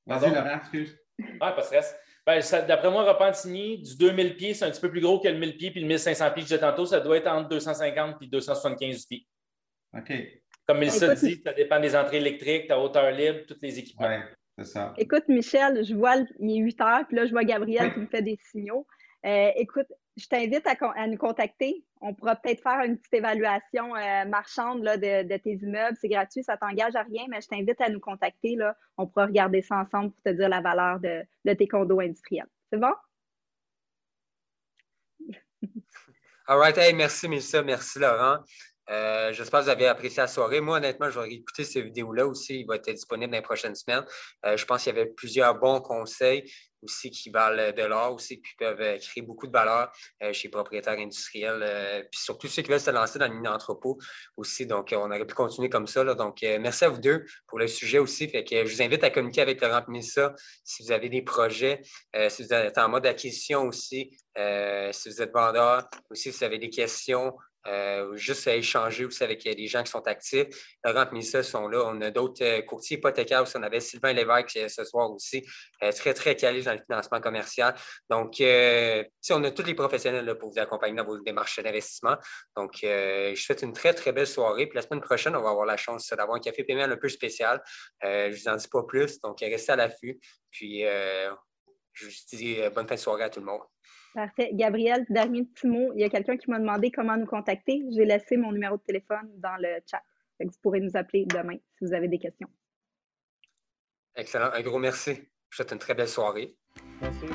Vas-y, Laurent, excuse. Ah, pas de stress. Ben, D'après moi, Repentigny, du 2000 pieds, c'est un petit peu plus gros que le 1000 pieds puis le 1500 pieds que j'ai tantôt. Ça doit être entre 250 et 275 pieds. OK. Comme Mélissa dit, ça dépend des entrées électriques, ta hauteur libre, tous les équipements. Oui, c'est ça. Écoute, Michel, je vois, il est 8 heures, puis là, je vois Gabriel qui me fait des signaux. Euh, écoute, je t'invite à, nous contacter. On pourra peut-être faire une petite évaluation euh, marchande de, tes immeubles. C'est gratuit, ça t'engage à rien, mais je t'invite à nous contacter. Là. On pourra regarder ça ensemble pour te dire la valeur de, tes condos industriels. C'est bon? All right. merci, Mélissa. Merci, Laurent. Euh, j'espère que vous avez apprécié la soirée. Moi, honnêtement, je vais écouter ces vidéos-là aussi. Il va être disponible dans les prochaines semaines. Euh, je pense qu'il y avait plusieurs bons conseils aussi qui valent de l'or aussi, qui peuvent euh, créer beaucoup de valeur chez les propriétaires industriels, puis surtout ceux qui veulent se lancer dans le mini-entrepôt aussi. Donc, on aurait pu continuer comme ça. Donc, merci à vous deux pour le sujet aussi. Que je vous invite à communiquer avec Laurent Missa si vous avez des projets, si vous êtes en mode acquisition aussi, si vous êtes vendeur, aussi si vous avez des questions euh, juste à échanger aussi avec les euh, gens qui sont actifs. Laurent et Mélissa sont là. On a d'autres euh, courtiers hypothécaires aussi. On avait Sylvain Lévesque ce soir aussi, très, très calé dans le financement commercial. Donc, on a tous les professionnels là, pour vous accompagner dans vos démarches d'investissement. Donc, je souhaite une très, très belle soirée. Puis la semaine prochaine, on va avoir la chance d'avoir un café PML un peu spécial. je ne vous en dis pas plus. Donc, restez à l'affût. Puis, je vous dis bonne fin de soirée à tout le monde. Parfait. Gabriel, dernier petit mot. Il y a quelqu'un qui m'a demandé comment nous contacter. J'ai laissé mon numéro de téléphone dans le chat. vous pourrez nous appeler demain si vous avez des questions. Excellent. Un gros merci. Je vous souhaite une très belle soirée. Merci.